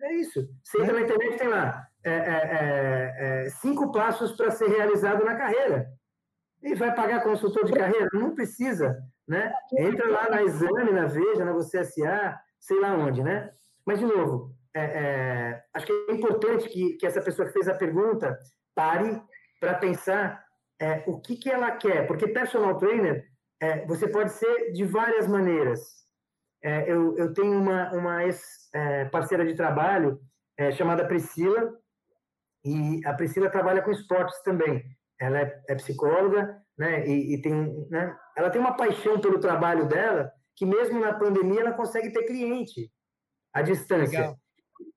É isso. Você entra na internet tem lá é, é, é, cinco passos para ser realizado na carreira. E vai pagar consultor de carreira? Não precisa. Né? Entra lá na Exame, na Veja, na Você SA, sei lá onde. Né? Mas, de novo, é, é, acho que é importante que, que essa pessoa que fez a pergunta pare para pensar é, o que, que ela quer. Porque personal trainer é, você pode ser de várias maneiras. É, eu, eu tenho uma, uma ex-parceira é, de trabalho chamada Priscila, e a Priscila trabalha com esportes também. Ela é, é psicóloga, né, e, e, tem, né, ela tem uma paixão pelo trabalho dela, que mesmo na pandemia ela consegue ter cliente à distância. Legal.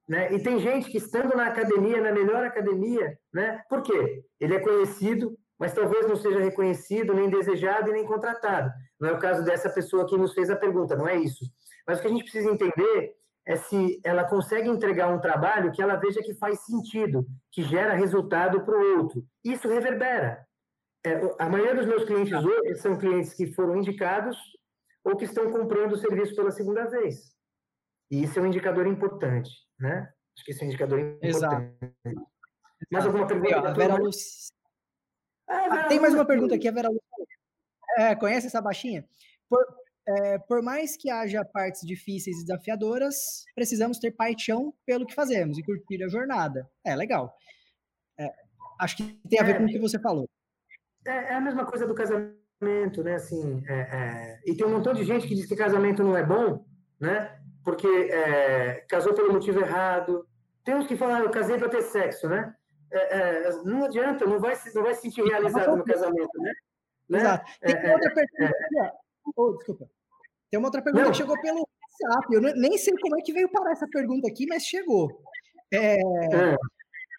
Né? E tem gente que estando na academia, na melhor academia, né? Por quê? Ele é conhecido, mas talvez não seja reconhecido, nem desejado e nem contratado. Não é o caso dessa pessoa que nos fez a pergunta, não é isso. Mas o que a gente precisa entender é se ela consegue entregar um trabalho que ela veja que faz sentido, que gera resultado para o outro. Isso reverbera. É, a maioria dos meus clientes hoje são clientes que foram indicados ou que estão comprando o serviço pela segunda vez. E isso é um indicador importante, né? Acho que esse é um indicador importante. Exato. Mais alguma pergunta? A Vera Luz, ah, tem mais uma pergunta aqui, a Vera é, conhece essa baixinha? Por, é, por mais que haja partes difíceis e desafiadoras, precisamos ter paixão pelo que fazemos e curtir a jornada. É legal. É, acho que tem a ver com o que você falou. é, é, a mesma coisa do casamento, né? Assim, é, é, e tem um montão de gente que diz que casamento não é bom, né? Porque é, casou pelo motivo errado. Tem uns que falam, ah, eu casei para ter sexo, né? É, não adianta, não vai, não vai se sentir realizado no casamento, né? né? Exato. Tem outra pergunta oh, desculpa. Tem uma outra pergunta não. que chegou pelo WhatsApp. Eu nem sei como é que veio parar essa pergunta aqui, mas chegou. É,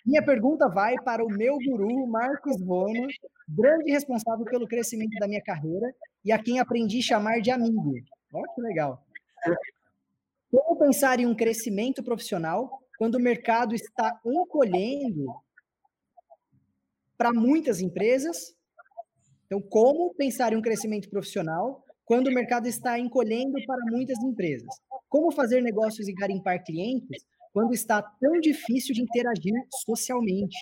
minha pergunta vai para o meu guru, Marcos Bono, grande responsável pelo crescimento da minha carreira e a quem aprendi a chamar de amigo. Olha que legal. Como pensar em um crescimento profissional quando o mercado está encolhendo para muitas empresas? Então, como pensar em um crescimento profissional quando o mercado está encolhendo para muitas empresas? Como fazer negócios e garimpar clientes quando está tão difícil de interagir socialmente.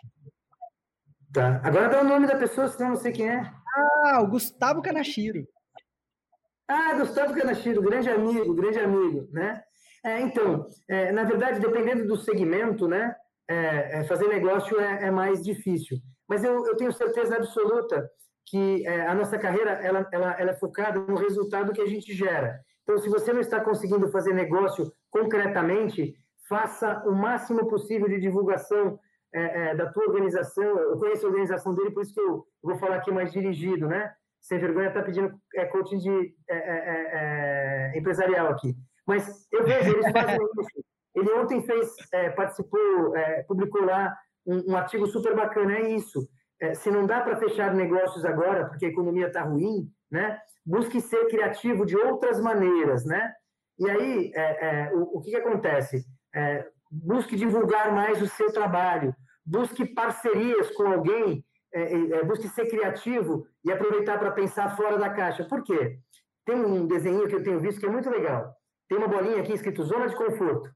Tá. Agora dá o nome da pessoa, senão não sei quem é. Ah, o Gustavo Canachiro. Ah, Gustavo Canachiro, grande amigo, grande amigo, né? É, então, é, na verdade, dependendo do segmento, né, é, é fazer negócio é, é, mais difícil. Mas eu, eu tenho certeza absoluta que é, a nossa carreira ela, ela, ela é focada no resultado que a gente gera. Então, se você não está conseguindo fazer negócio concretamente, faça o máximo possível de divulgação é, é, da tua organização. Eu conheço a organização dele, por isso que eu vou falar aqui mais dirigido, né? Sem vergonha, está pedindo é, coaching de é, é, é, empresarial aqui. Mas eu vejo, eles fazem isso. Ele ontem fez, participou, publicou lá um, um, artigo super bacana. É isso. se não dá para fechar negócios agora, porque a economia está ruim, né? Busque ser criativo de outras maneiras, né? E aí, o, o que, que acontece? É, busque divulgar mais o seu trabalho, busque parcerias com alguém, é, é, é busque ser criativo e aproveitar para pensar fora da caixa. Por quê? Tem um desenho que eu tenho visto que é muito legal. Tem uma bolinha aqui escrito zona de conforto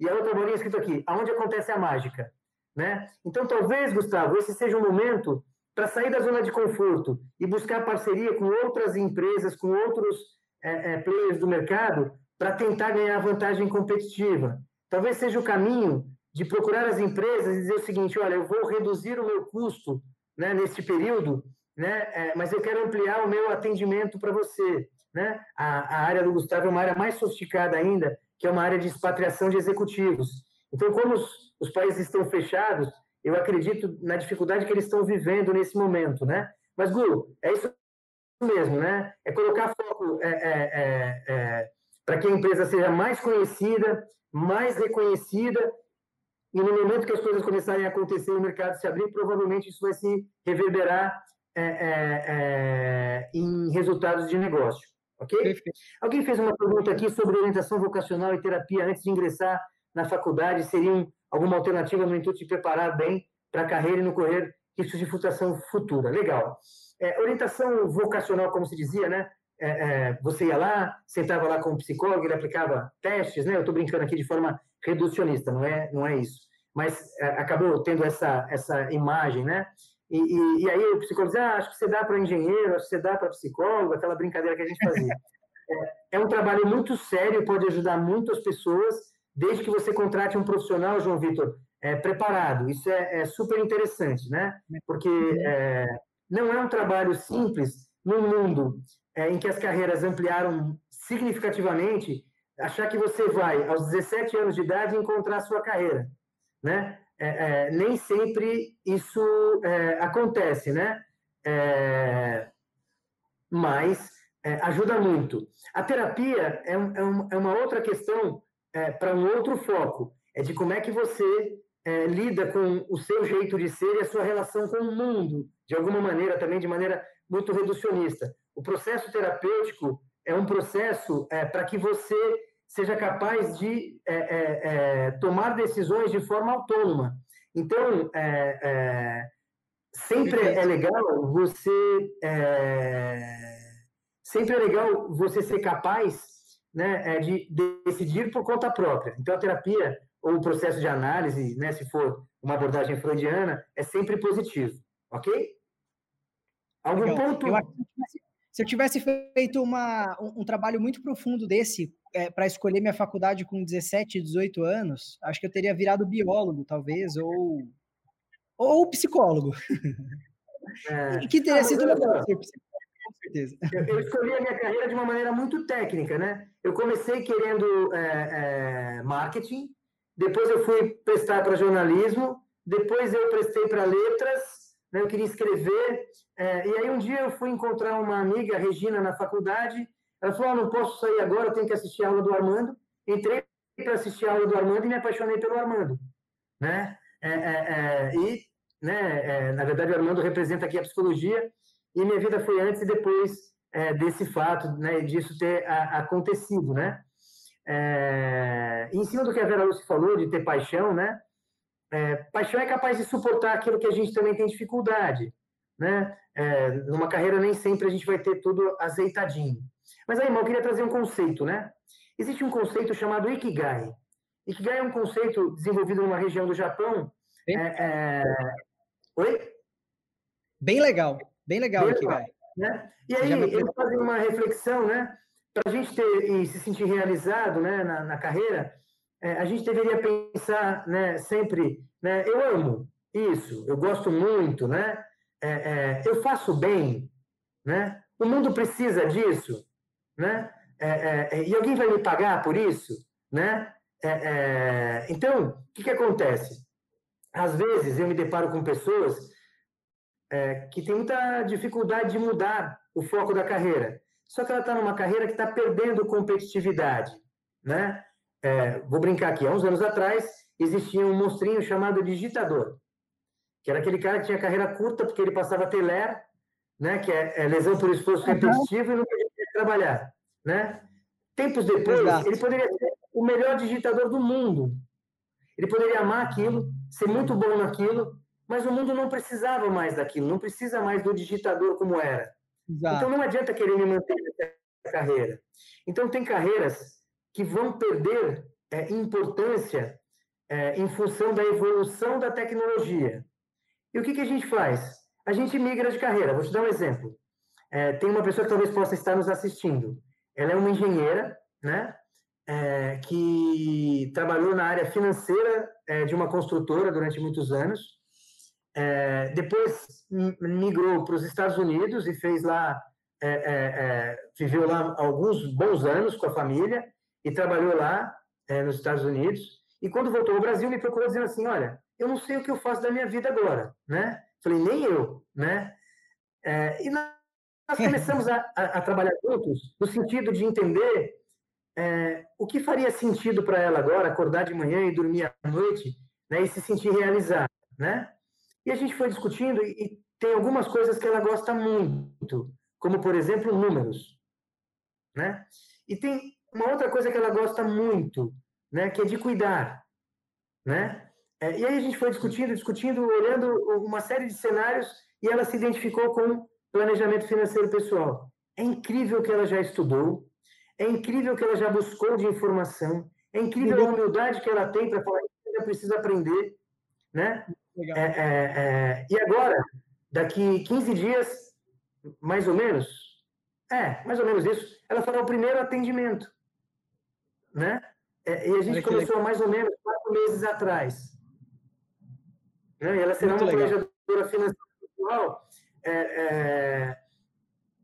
e a outra bolinha escrito aqui, aonde acontece a mágica, né? Então, talvez, Gustavo, esse seja um momento para sair da zona de conforto e buscar parceria com outras empresas, com outros é, é, players do mercado, para tentar ganhar vantagem competitiva. Talvez seja o caminho de procurar as empresas e dizer o seguinte: olha, eu vou reduzir o meu custo né, neste período, né, é, mas eu quero ampliar o meu atendimento para você. Né? A, a, área do Gustavo é uma área mais sofisticada ainda, que é uma área de expatriação de executivos. Então, como os, os países estão fechados, eu acredito na dificuldade que eles estão vivendo nesse momento. Né? Mas, Gu, é isso mesmo, né? É colocar foco é, é, é, é para que a empresa seja mais conhecida, mais reconhecida, e no momento que as coisas começarem a acontecer, o mercado se abrir, provavelmente isso vai se reverberar é, é, é, em resultados de negócio. Ok? Perfeito. Alguém fez uma pergunta aqui sobre orientação vocacional e terapia antes de ingressar na faculdade. Seria alguma alternativa no intuito de preparar bem para a carreira e não correr riscos de frustração futura? Legal. É, orientação vocacional, como se dizia, né? É, é, você ia lá, sentava lá com o psicólogo, ele aplicava testes, né? Eu estou brincando aqui de forma reducionista, não é, não é isso. Mas é, acabou tendo essa, essa imagem, né? E, e, e aí o psicólogo dizia, ah, acho que você dá para engenheiro, acho que você dá para psicólogo, aquela brincadeira que a gente fazia. É, é, um trabalho muito sério, pode ajudar muito as pessoas, desde que você contrate um profissional, João Vitor, é, preparado. Isso é, é, super interessante, né? Porque é, não é um trabalho simples no mundo é, em que as carreiras ampliaram significativamente, achar que você vai, aos 17 anos de idade, encontrar a sua carreira, né? É, é, nem sempre isso é, acontece, né? É, mas é, ajuda muito. A terapia é, um, uma outra questão para um outro foco, é de como é que você lida com o seu jeito de ser e a sua relação com o mundo, de alguma maneira, também de maneira muito reducionista. O processo terapêutico é um processo é, para que você seja capaz de é, é, é, tomar decisões de forma autônoma. Então, é, é, sempre é legal você sempre é legal você ser capaz né, de decidir por conta própria. Então, a terapia ou o processo de análise, né, se for uma abordagem freudiana, é sempre positivo, ok? Algum legal. ponto? Eu se eu tivesse feito uma, um, um trabalho muito profundo desse é, para escolher minha faculdade com 17, 18 anos, acho que eu teria virado biólogo, talvez, ou, ou psicólogo. É. Que teria sido legal com certeza. Eu, eu, escolhi a minha carreira de uma maneira muito técnica, né? Eu comecei querendo é, é, marketing, depois eu fui prestar para jornalismo, depois eu prestei para letras, né? eu queria escrever, é, e aí um dia eu fui encontrar uma amiga, Regina, na faculdade, ela falou, oh, não posso sair agora, eu tenho que assistir a aula do Armando. Entrei para assistir a aula do Armando e me apaixonei pelo Armando, né? É, é, é, e, né, é, na verdade, o Armando representa aqui a psicologia e minha vida foi antes e depois é, desse fato, né, disso ter a, acontecido, né? Em cima do que a Vera Lúcia falou, de ter paixão, né? Paixão é capaz de suportar aquilo que a gente também tem dificuldade, né? numa carreira nem sempre a gente vai ter tudo azeitadinho. Mas aí, irmão, eu queria trazer um conceito, né? Existe um conceito chamado Ikigai. Ikigai é um conceito desenvolvido numa região do Japão. É, é... Oi? Bem legal, bem legal bem Ikigai. Legal, né? E aí, eles fazem uma reflexão, né? Para a gente ter e se sentir realizado né, na, na carreira, é, a gente deveria pensar né, sempre, né, eu amo isso, eu gosto muito, né? É, é, eu faço bem, né? O mundo precisa disso, né? É, é, é, e alguém vai me pagar por isso, né? Então, o que, que acontece? Às vezes eu me deparo com pessoas que têm muita dificuldade de mudar o foco da carreira. Só que ela está numa carreira que está perdendo competitividade, né? Vou brincar aqui. Há uns anos atrás existia um monstrinho chamado digitador, que era aquele cara que tinha carreira curta porque ele passava teler, né? Que é, lesão por esforço repetitivo e não podia trabalhar, né? Tempos depois, Exato. ele poderia ser o melhor digitador do mundo. Ele poderia amar aquilo, ser muito bom naquilo, mas o mundo não precisava mais daquilo, não precisa mais do digitador como era. Exato. Então não adianta querer me manter nessa carreira. Então tem carreiras que vão perder é, importância é, em função da evolução da tecnologia. E o que, que a gente faz? A gente migra de carreira. Vou te dar um exemplo. É, tem uma pessoa que talvez possa estar nos assistindo. Ela é uma engenheira, né? É, que trabalhou na área financeira é, de uma construtora durante muitos anos. É, depois migrou para os Estados Unidos e fez lá, viveu lá alguns bons anos com a família e trabalhou lá nos Estados Unidos. E quando voltou ao Brasil, me procurou dizendo assim: Olha, eu não sei o que eu faço da minha vida agora, né? Falei, nem eu, né? e na nós começamos a, a, a, trabalhar juntos no sentido de entender é, o que faria sentido para ela agora acordar de manhã e dormir à noite né, e se sentir realizada, né? E a gente foi discutindo e, e tem algumas coisas que ela gosta muito, como por exemplo números, né? E tem uma outra coisa que ela gosta muito, né, que é de cuidar, né? É, e aí a gente foi discutindo, discutindo, olhando uma série de cenários e ela se identificou com planejamento financeiro pessoal. É incrível que ela já estudou, é incrível que ela já buscou de informação, é incrível a humildade que ela tem para falar que ainda precisa aprender, né? É, é, é, e agora, daqui 15 dias, mais ou menos, é, mais ou menos isso, ela fará o primeiro atendimento, né? É, e a gente começou mais ou menos quatro meses atrás. Né? E ela será Muito uma planejadora financeira é, é,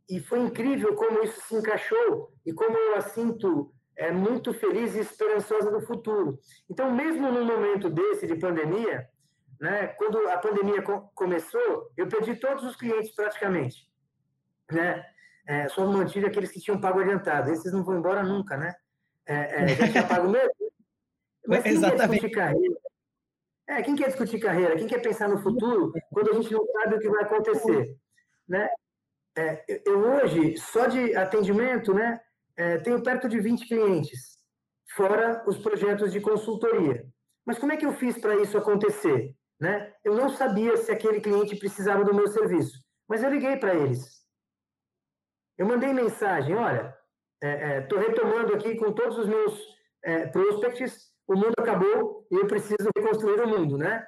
e foi incrível como isso se encaixou e como eu a sinto é, muito feliz e esperançosa do futuro. Então, mesmo num momento desse de pandemia, né, quando a pandemia co começou, eu perdi todos os clientes praticamente. Né? É, só mantive aqueles que tinham pago adiantado. Esses não vão embora nunca, né? É, é, já tinha pago mesmo. Mas quem Exatamente. quer discutir carreira? É, quem quer discutir carreira? Quem quer pensar no futuro quando a gente não sabe o que vai acontecer? Né? É, eu hoje, só de atendimento, né, é, tenho perto de 20 clientes, fora os projetos de consultoria. Mas como é que eu fiz para isso acontecer? Né? Eu não sabia se aquele cliente precisava do meu serviço, mas eu liguei para eles. Eu mandei mensagem, olha, estou é, é retomando aqui com todos os meus é, prospects, o mundo acabou e eu preciso reconstruir o mundo, né?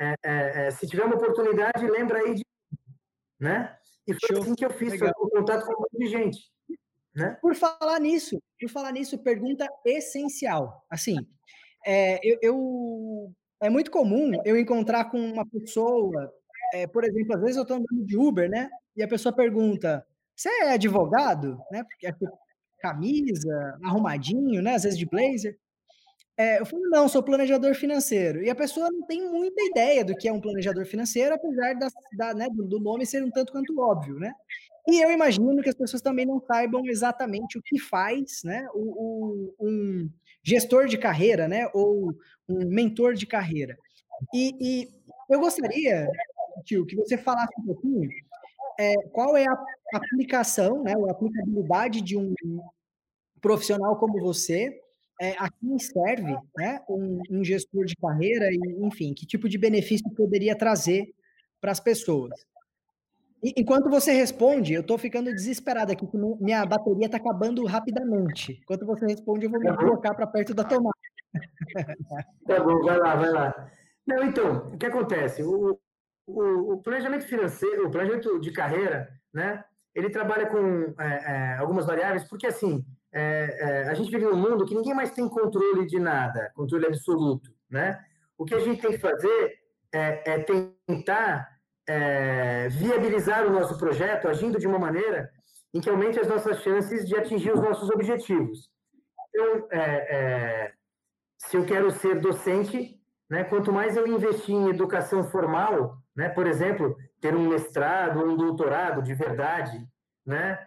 É, é, é, se tiver uma oportunidade, lembra aí de né? E foi Show. assim que eu fiz, Legal. foi contato com um monte de gente. Né? Por falar nisso, por falar nisso, pergunta essencial. Assim, é, eu, eu, é muito comum eu encontrar com uma pessoa é, por exemplo, às vezes eu estou andando de Uber, né? E a pessoa pergunta: você é advogado? Né? Porque camisa, arrumadinho, né? Às vezes de blazer. É, eu falo, não, sou planejador financeiro. E a pessoa não tem muita ideia do que é um planejador financeiro, apesar da, da, né, do nome ser um tanto quanto óbvio, né? E eu imagino que as pessoas também não saibam exatamente o que faz, né? O, o, um gestor de carreira, né? Ou um mentor de carreira. E, e eu gostaria, tio, que você falasse um pouquinho é, qual é a aplicação, né? A aplicabilidade de um profissional como você é, a quem serve né, um, um, gestor de carreira e, enfim, que tipo de benefício poderia trazer para as pessoas. Enquanto você responde, eu estou ficando desesperado aqui, que minha bateria está acabando rapidamente. Enquanto você responde, eu vou me tá colocar para perto da tomada. Tá bom, vai lá, vai lá. Não, então, o que acontece? O, o, o planejamento financeiro, o planejamento de carreira, né, ele trabalha com é, é, algumas variáveis, porque assim, é, é, a gente vive num mundo que ninguém mais tem controle de nada, controle absoluto, né? O que a gente tem que fazer é, é tentar é, viabilizar o nosso projeto agindo de uma maneira em que aumente as nossas chances de atingir os nossos objetivos. Então, se eu quero ser docente, né, quanto mais eu investir em educação formal, né, por exemplo, ter um mestrado, um doutorado de verdade, né,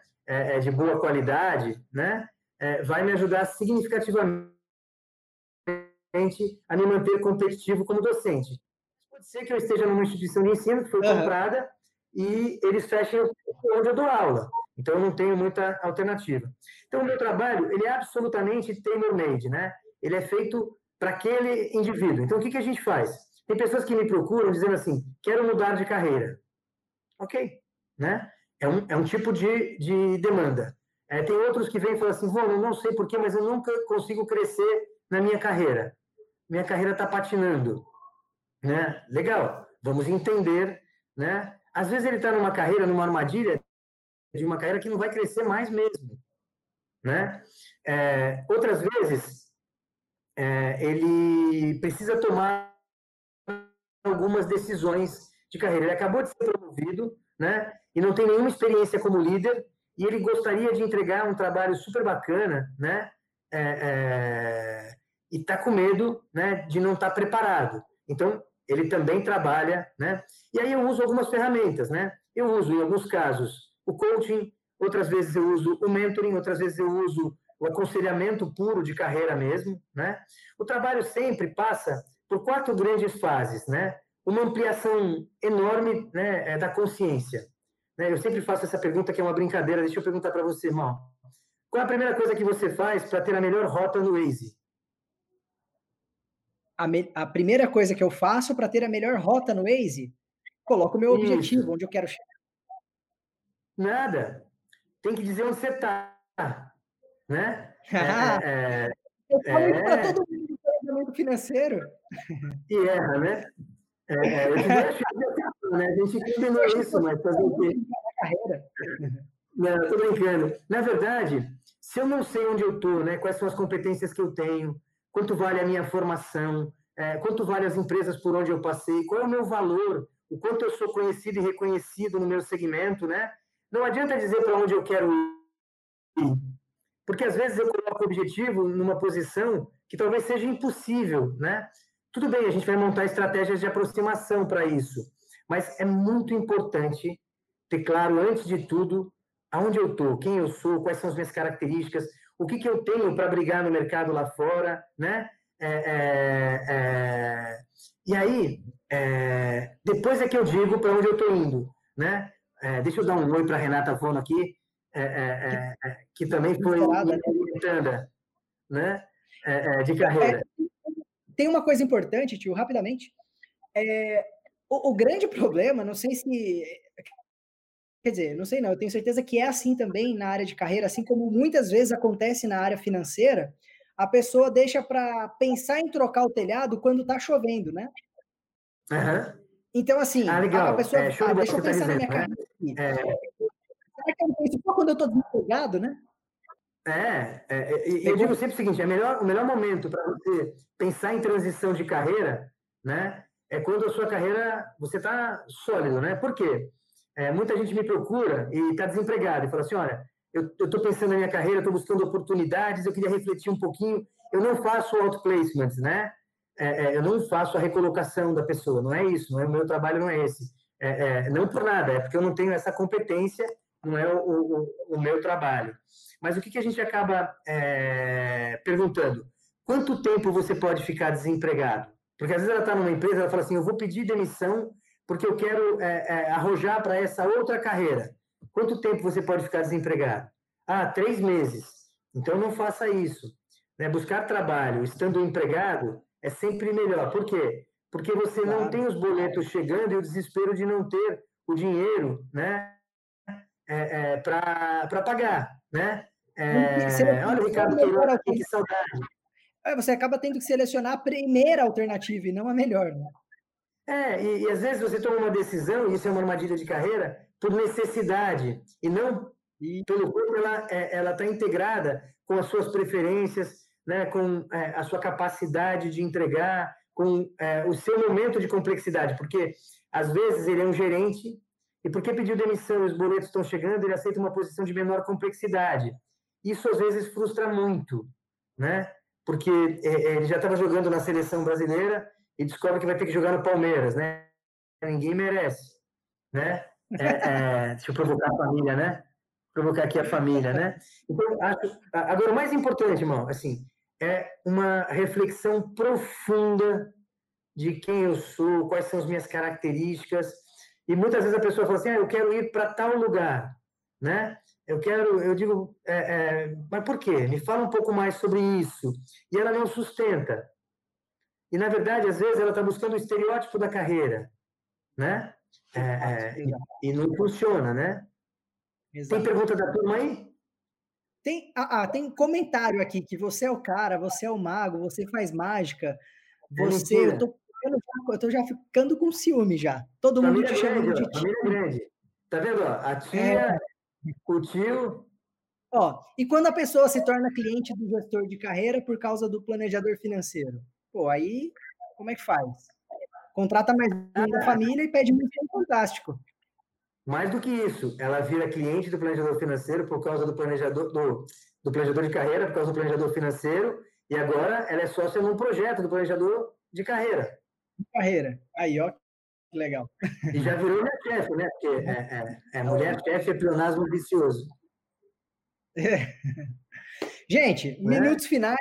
de boa qualidade, né, é, vai me ajudar significativamente a me manter competitivo como docente. Pode ser que eu esteja numa instituição de ensino que foi uhum. comprada e eles fechem onde eu dou aula. Então, eu não tenho muita alternativa. Então, o meu trabalho, ele é absolutamente tailor-made, né? Ele é feito para aquele indivíduo. Então, o que, que a gente faz? Tem pessoas que me procuram dizendo assim, quero mudar de carreira. Ok, né? É um, é um tipo de, de demanda. É, tem outros que vêm e falam assim, Vôno, não sei porquê, mas eu nunca consigo crescer na minha carreira. Minha carreira está patinando. Né? Legal, vamos entender. Né? Às vezes ele está numa carreira, numa armadilha de uma carreira que não vai crescer mais mesmo. Né? É, outras vezes, é, ele precisa tomar algumas decisões de carreira. Ele acabou de ser promovido né? e não tem nenhuma experiência como líder, e ele gostaria de entregar um trabalho super bacana, né? É, é, e está com medo né, de não estar tá preparado. Então, ele também trabalha, né? E aí eu uso algumas ferramentas, né? Eu uso, em alguns casos, o coaching, outras vezes eu uso o mentoring, outras vezes eu uso o aconselhamento puro de carreira mesmo, né? O trabalho sempre passa por quatro grandes fases, né? Uma ampliação enorme né, é, da consciência, né? Eu sempre faço essa pergunta que é uma brincadeira. Deixa eu perguntar para você, irmão. Qual é a primeira coisa que você faz para ter a melhor rota no Waze? A, me... a primeira coisa que eu faço para ter a melhor rota no Waze, coloco o meu Isso. objetivo, onde eu quero chegar. Nada. Tem que dizer onde você está. Né? é, é, eu falo é... para todo mundo financeiro. E erra, né? É, é, eu né? A gente combinou isso, mas fazer o quê? Não, estou brincando. Na verdade, se eu não sei onde eu estou, né, quais são as competências que eu tenho, quanto vale a minha formação, é, quanto vale as empresas por onde eu passei, qual é o meu valor, o quanto eu sou conhecido e reconhecido no meu segmento, né? Não adianta dizer para onde eu quero ir, porque às vezes eu objetivo numa posição que talvez seja impossível, né? Tudo bem, a gente vai montar estratégias de aproximação para isso, mas é muito importante ter claro, antes de tudo, aonde eu estou, quem eu sou, quais são as minhas características, o que, que eu tenho para brigar no mercado lá fora, né? É, é, é... E aí, é, depois é que eu digo para onde eu estou indo, né? É, deixa eu dar um oi para Renata Vono aqui, é, que também foi orientada, né? de carreira. tem uma coisa importante, tio, rapidamente. É, o, o, grande problema, não sei se. Quer dizer, não sei não, eu tenho certeza que é assim também na área de carreira, assim como muitas vezes acontece na área financeira, a pessoa deixa para pensar em trocar o telhado quando está chovendo, né? Uhum. Então, assim, ah, legal. a pessoa. É, ah, deixa eu tá pensar tá na minha né? carreira. É... Que eu só quando eu estou desempregado, né? É, é, é eu digo sempre o seguinte: é melhor, o melhor momento para você pensar em transição de carreira, né? é quando a sua carreira, você está sólido, né? Por quê? É, muita gente me procura e está desempregado e fala assim, olha, eu estou pensando na minha carreira, estou buscando oportunidades, eu queria refletir um pouquinho. Eu não faço outplacement, né? É, é, eu não faço a recolocação da pessoa, não é isso, não é o meu trabalho, não é esse. É, é, não por nada, é porque eu não tenho essa competência, não é o, o, o meu trabalho. Mas o que, que a gente acaba é, perguntando? Quanto tempo você pode ficar desempregado? Porque às vezes ela está numa empresa, ela fala assim, eu vou pedir demissão porque eu quero arrojar para essa outra carreira. Quanto tempo você pode ficar desempregado? Ah, três meses. Então não faça isso. Né? Buscar trabalho estando empregado é sempre melhor. Por quê? Porque você não tem os boletos chegando e o desespero de não ter o dinheiro né? É, é, para pagar. Né? É, olha, Ricardo Queiroz, que saudade. É, você acaba tendo que selecionar a primeira alternativa e não a melhor. Né? É, e, e às vezes você toma uma decisão, e isso é uma armadilha de carreira, por necessidade e não e... pelo corpo ela é, ela está integrada com as suas preferências né com é, a sua capacidade de entregar com é, o seu momento de complexidade porque às vezes ele é um gerente e porque pediu demissão os boletos estão chegando ele aceita uma posição de menor complexidade isso às vezes frustra muito né porque é, é, ele já estava jogando na seleção brasileira e descobre que vai ter que jogar no Palmeiras né ninguém merece né é, é, deixa eu provocar a família, né? Provocar aqui a família, né? Então, acho, agora, o mais importante, irmão, assim, é uma reflexão profunda de quem eu sou, quais são as minhas características. E muitas vezes a pessoa fala assim, ah, eu quero ir para tal lugar, né? Eu quero, eu digo, é, é, mas por quê? Me fala um pouco mais sobre isso. E ela não sustenta. E, na verdade, às vezes ela está buscando o estereótipo da carreira, né? É, é, e, não funciona, né? Exato. Tem pergunta da turma aí? Tem, ah, ah, tem comentário aqui que você é o cara, você é o mago, você faz mágica, é você. Eu, tô, eu tô já ficando com ciúme já. Todo família mundo te chamando de tio. grande. Tá vendo? A tia, é. o tio. Ó, e quando a pessoa se torna cliente do gestor de carreira por causa do planejador financeiro? Pô, aí como é que faz? Contrata mais um da família e pede muito fantástico. Mais do que isso, ela vira cliente do planejador financeiro por causa do planejador do, do planejador de carreira, por causa do planejador financeiro, e agora ela é sócia num projeto do planejador de carreira. Carreira. Aí, ó, que legal. E já virou minha chefe, né? Porque é, é, é mulher chefe é pleonasmo vicioso. É. Gente, né? minutos finais.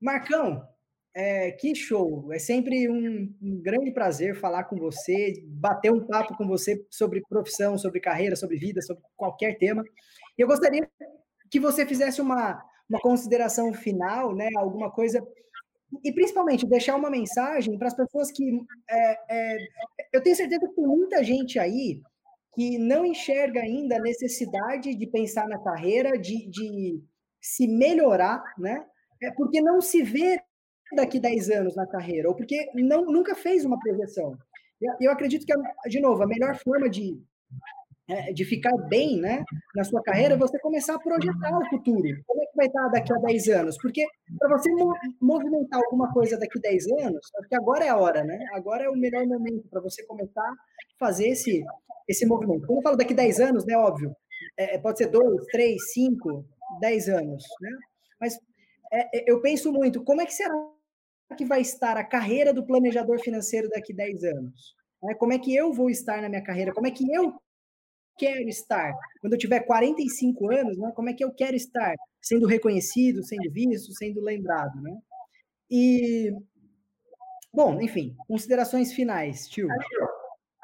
Marcão, é, que show! É sempre um, um, grande prazer falar com você, bater um papo com você sobre profissão, sobre carreira, sobre vida, sobre qualquer tema. E eu gostaria que você fizesse uma, uma consideração final, né? Alguma coisa e principalmente deixar uma mensagem para as pessoas que é, é, eu tenho certeza que tem muita gente aí que não enxerga ainda a necessidade de pensar na carreira, de, de se melhorar, né? É porque não se vê daqui 10 anos na carreira, ou porque não, nunca fez uma projeção. Eu acredito que, de novo, a melhor forma de, de ficar bem né, na sua carreira é você começar a projetar o futuro. Como é que vai estar daqui a 10 anos? Porque para você movimentar alguma coisa daqui a 10 anos, acho que agora é a hora, né? Agora é o melhor momento para você começar a fazer esse, esse movimento. Quando eu falo daqui a 10 anos, né, óbvio, é, pode ser 2, 3, 5, 10 anos, né? Mas é, é, eu penso muito, como é que será que vai estar a carreira do planejador financeiro daqui a 10 anos? Né? Como é que eu vou estar na minha carreira? Como é que eu quero estar? Quando eu tiver 45 anos, né? como é que eu quero estar? Sendo reconhecido, sendo visto, sendo lembrado, né? E, bom, enfim, considerações finais, tio.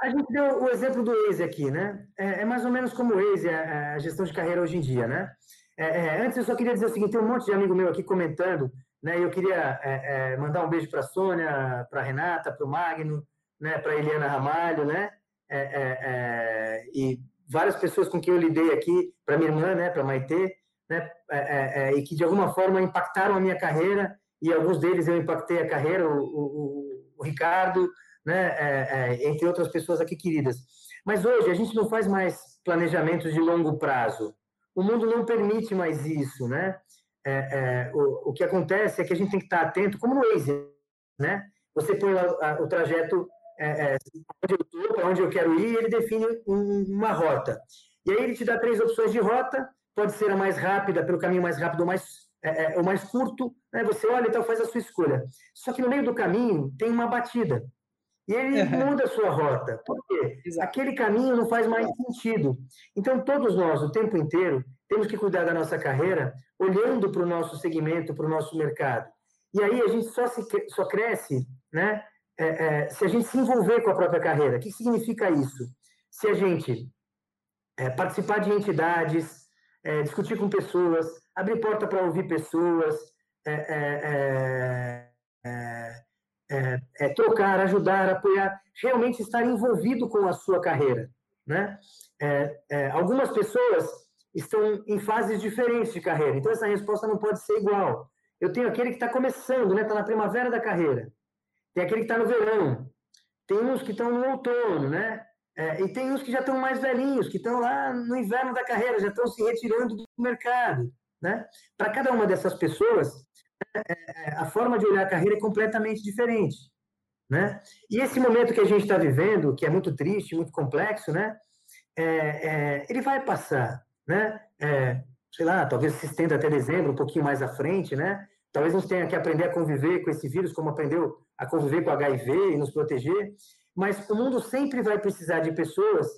A gente deu o exemplo do Waze aqui, né? É, é mais ou menos como o Waze, a, é, a gestão de carreira hoje em dia, né? É, é, antes eu só queria dizer o seguinte, tem um monte de amigo meu aqui comentando né? Eu queria é, é, mandar um beijo para a Sônia, para a Renata, para o Magno, né? para a Eliana Ramalho, né? É, é, é, e várias pessoas com quem eu lidei aqui, para minha irmã, né? para Maitê, né? É, e que de alguma forma impactaram a minha carreira, e alguns deles eu impactei a carreira, o, o, o Ricardo, né? entre outras pessoas aqui queridas. Mas hoje a gente não faz mais planejamentos de longo prazo. O mundo não permite mais isso, né? é, é, o, o, que acontece é que a gente tem que estar atento, como no Waze, né? Você põe o trajeto é, é, onde eu estou, para onde eu quero ir, e ele define um, uma rota. E aí ele te dá três opções de rota, pode ser a mais rápida, pelo caminho mais rápido ou mais, é, é, ou mais curto, né? você olha e então faz a sua escolha. Só que no meio do caminho tem uma batida. E ele uhum. muda a sua rota. Por quê? Exato. Aquele caminho não faz mais sentido. Então, todos nós, o tempo inteiro, temos que cuidar da nossa carreira olhando para o nosso segmento, para o nosso mercado. E aí a gente só, se, só cresce né, é, é, se a gente se envolver com a própria carreira. O que significa isso? Se a gente é, participar de entidades, é, discutir com pessoas, abrir porta para ouvir pessoas, é, é, trocar, ajudar, apoiar, realmente estar envolvido com a sua carreira. Né? algumas pessoas estão em fases diferentes de carreira, então essa resposta não pode ser igual. Eu tenho aquele que está começando, está né? Tá na primavera da carreira. Tem aquele que está no verão. Tem uns que estão no outono, né? É, e tem uns que já estão mais velhinhos, que estão lá no inverno da carreira, já estão se retirando do mercado, né? Para cada uma dessas pessoas, é, é, a forma de olhar a carreira é completamente diferente, né? E esse momento que a gente está vivendo, que é muito triste, muito complexo, né? É, é, ele vai passar, né? É, sei lá, talvez se estenda até dezembro, um pouquinho mais à frente, né? Talvez a gente tenha que aprender a conviver com esse vírus, como aprendeu a conviver com HIV e nos proteger. Mas o mundo sempre vai precisar de pessoas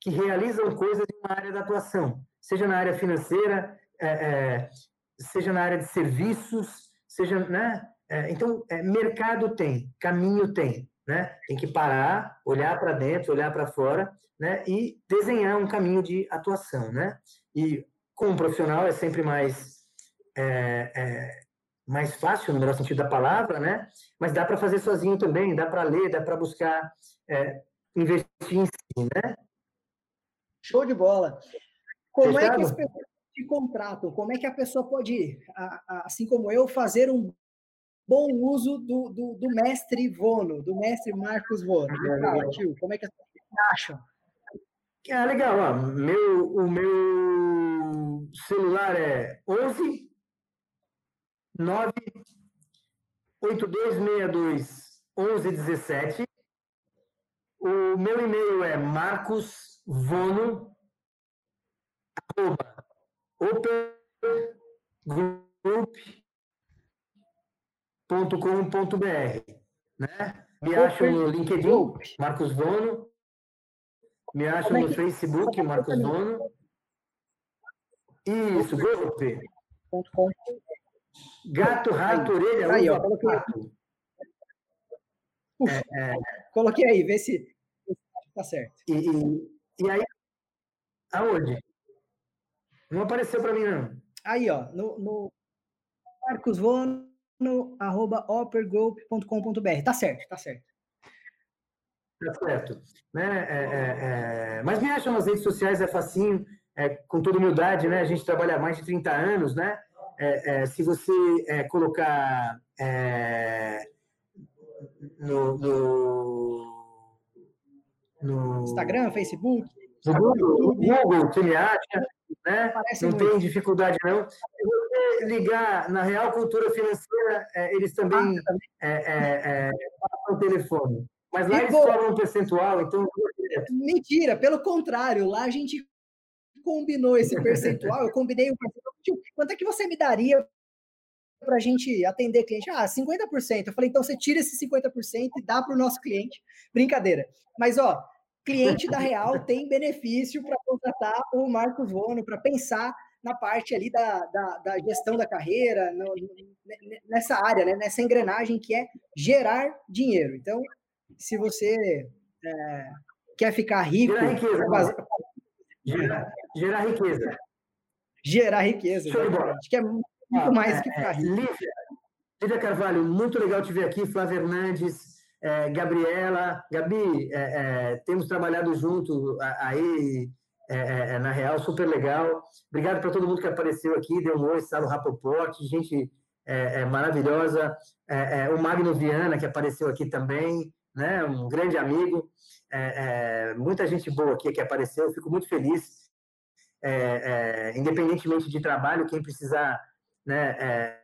que realizam coisas uma área da atuação, seja na área financeira, é, é, seja na área de serviços, seja, né? É, então, é, mercado tem, caminho tem, né? Tem que parar, olhar para dentro, olhar para fora, né? E desenhar um caminho de atuação, né? E com um profissional é sempre mais é, é, mais fácil no melhor sentido da palavra, né? Mas dá para fazer sozinho também, dá para ler, dá para buscar é, investir em si, né? Show de bola. Como Fechado? é que as pessoas se contratam? Como é que a pessoa pode, assim como eu, fazer um bom uso do, do, do mestre Vono, do mestre Marcos Vono? Fala, tio, como é que as pessoas acham? Ah, legal. Ó, meu, o meu celular é 11 98262 1117. O meu e-mail é marcosvono arroba opergroup.com.br né? Me acham no LinkedIn, Marcos Vono. Me acham no Facebook, Marcos Vono. Isso, Group. Gato, rato, aí, orelha, aí, ó, coloquei. É, é... coloquei aí, vê se tá certo. E, e, e aí, aonde? Não apareceu para mim, não. Aí, ó, no, no arroba opergroup.com.br. Tá certo, tá certo. Tá certo. Né? É, é, é... Mas me acham nas redes sociais, é facinho, é, com toda humildade, né? A gente trabalha há mais de 30 anos, né? É, é, se você é, colocar é, no, no, no, Instagram, Facebook, no Google, Google que me acha, né? não muito. tem dificuldade não. Se você ligar na Real Cultura Financeira, é, eles também ah, passam o telefone. Mas lá e eles cobram um percentual, então. Mentira, pelo contrário, lá a gente combinou esse percentual, eu combinei o percentual, quanto é que você me daria para a gente atender cliente? Ah, 50%. Eu falei, então você tira esse 50% e dá para o nosso cliente. Brincadeira. Mas, ó, cliente da Real tem benefício para contratar o Marcos Vono, para pensar na parte ali da, da, da gestão da carreira, no, nessa área, né, nessa engrenagem que é gerar dinheiro. Então, se você é, quer ficar rico, Gerar, gerar riqueza. Gerar riqueza. Acho que é muito ah, mais é, que ficar é, rico. Lívia, Lívia Carvalho, muito legal te ver aqui. Flávia Hernandes, é, Gabriela. Gabi, é, temos trabalhado junto aí na Real, super legal. Obrigado para todo mundo que apareceu aqui, deu um oi, Salo Rapoporte, gente maravilhosa. o Magno Viana, que apareceu aqui também, né, um grande amigo muita gente boa aqui que apareceu, fico muito feliz. É, é independentemente de trabalho, quem precisar né, é,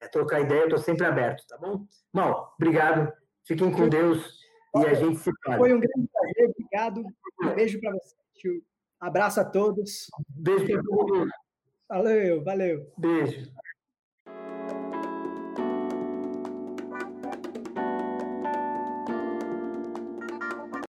é, trocar ideia, eu estou sempre aberto, tá bom? Mal, obrigado. Fiquem com Deus e a gente se fala. Foi um grande prazer, obrigado. Um beijo para você, tio. Abraço a todos. Beijo para todo mundo. Valeu, valeu. Beijo.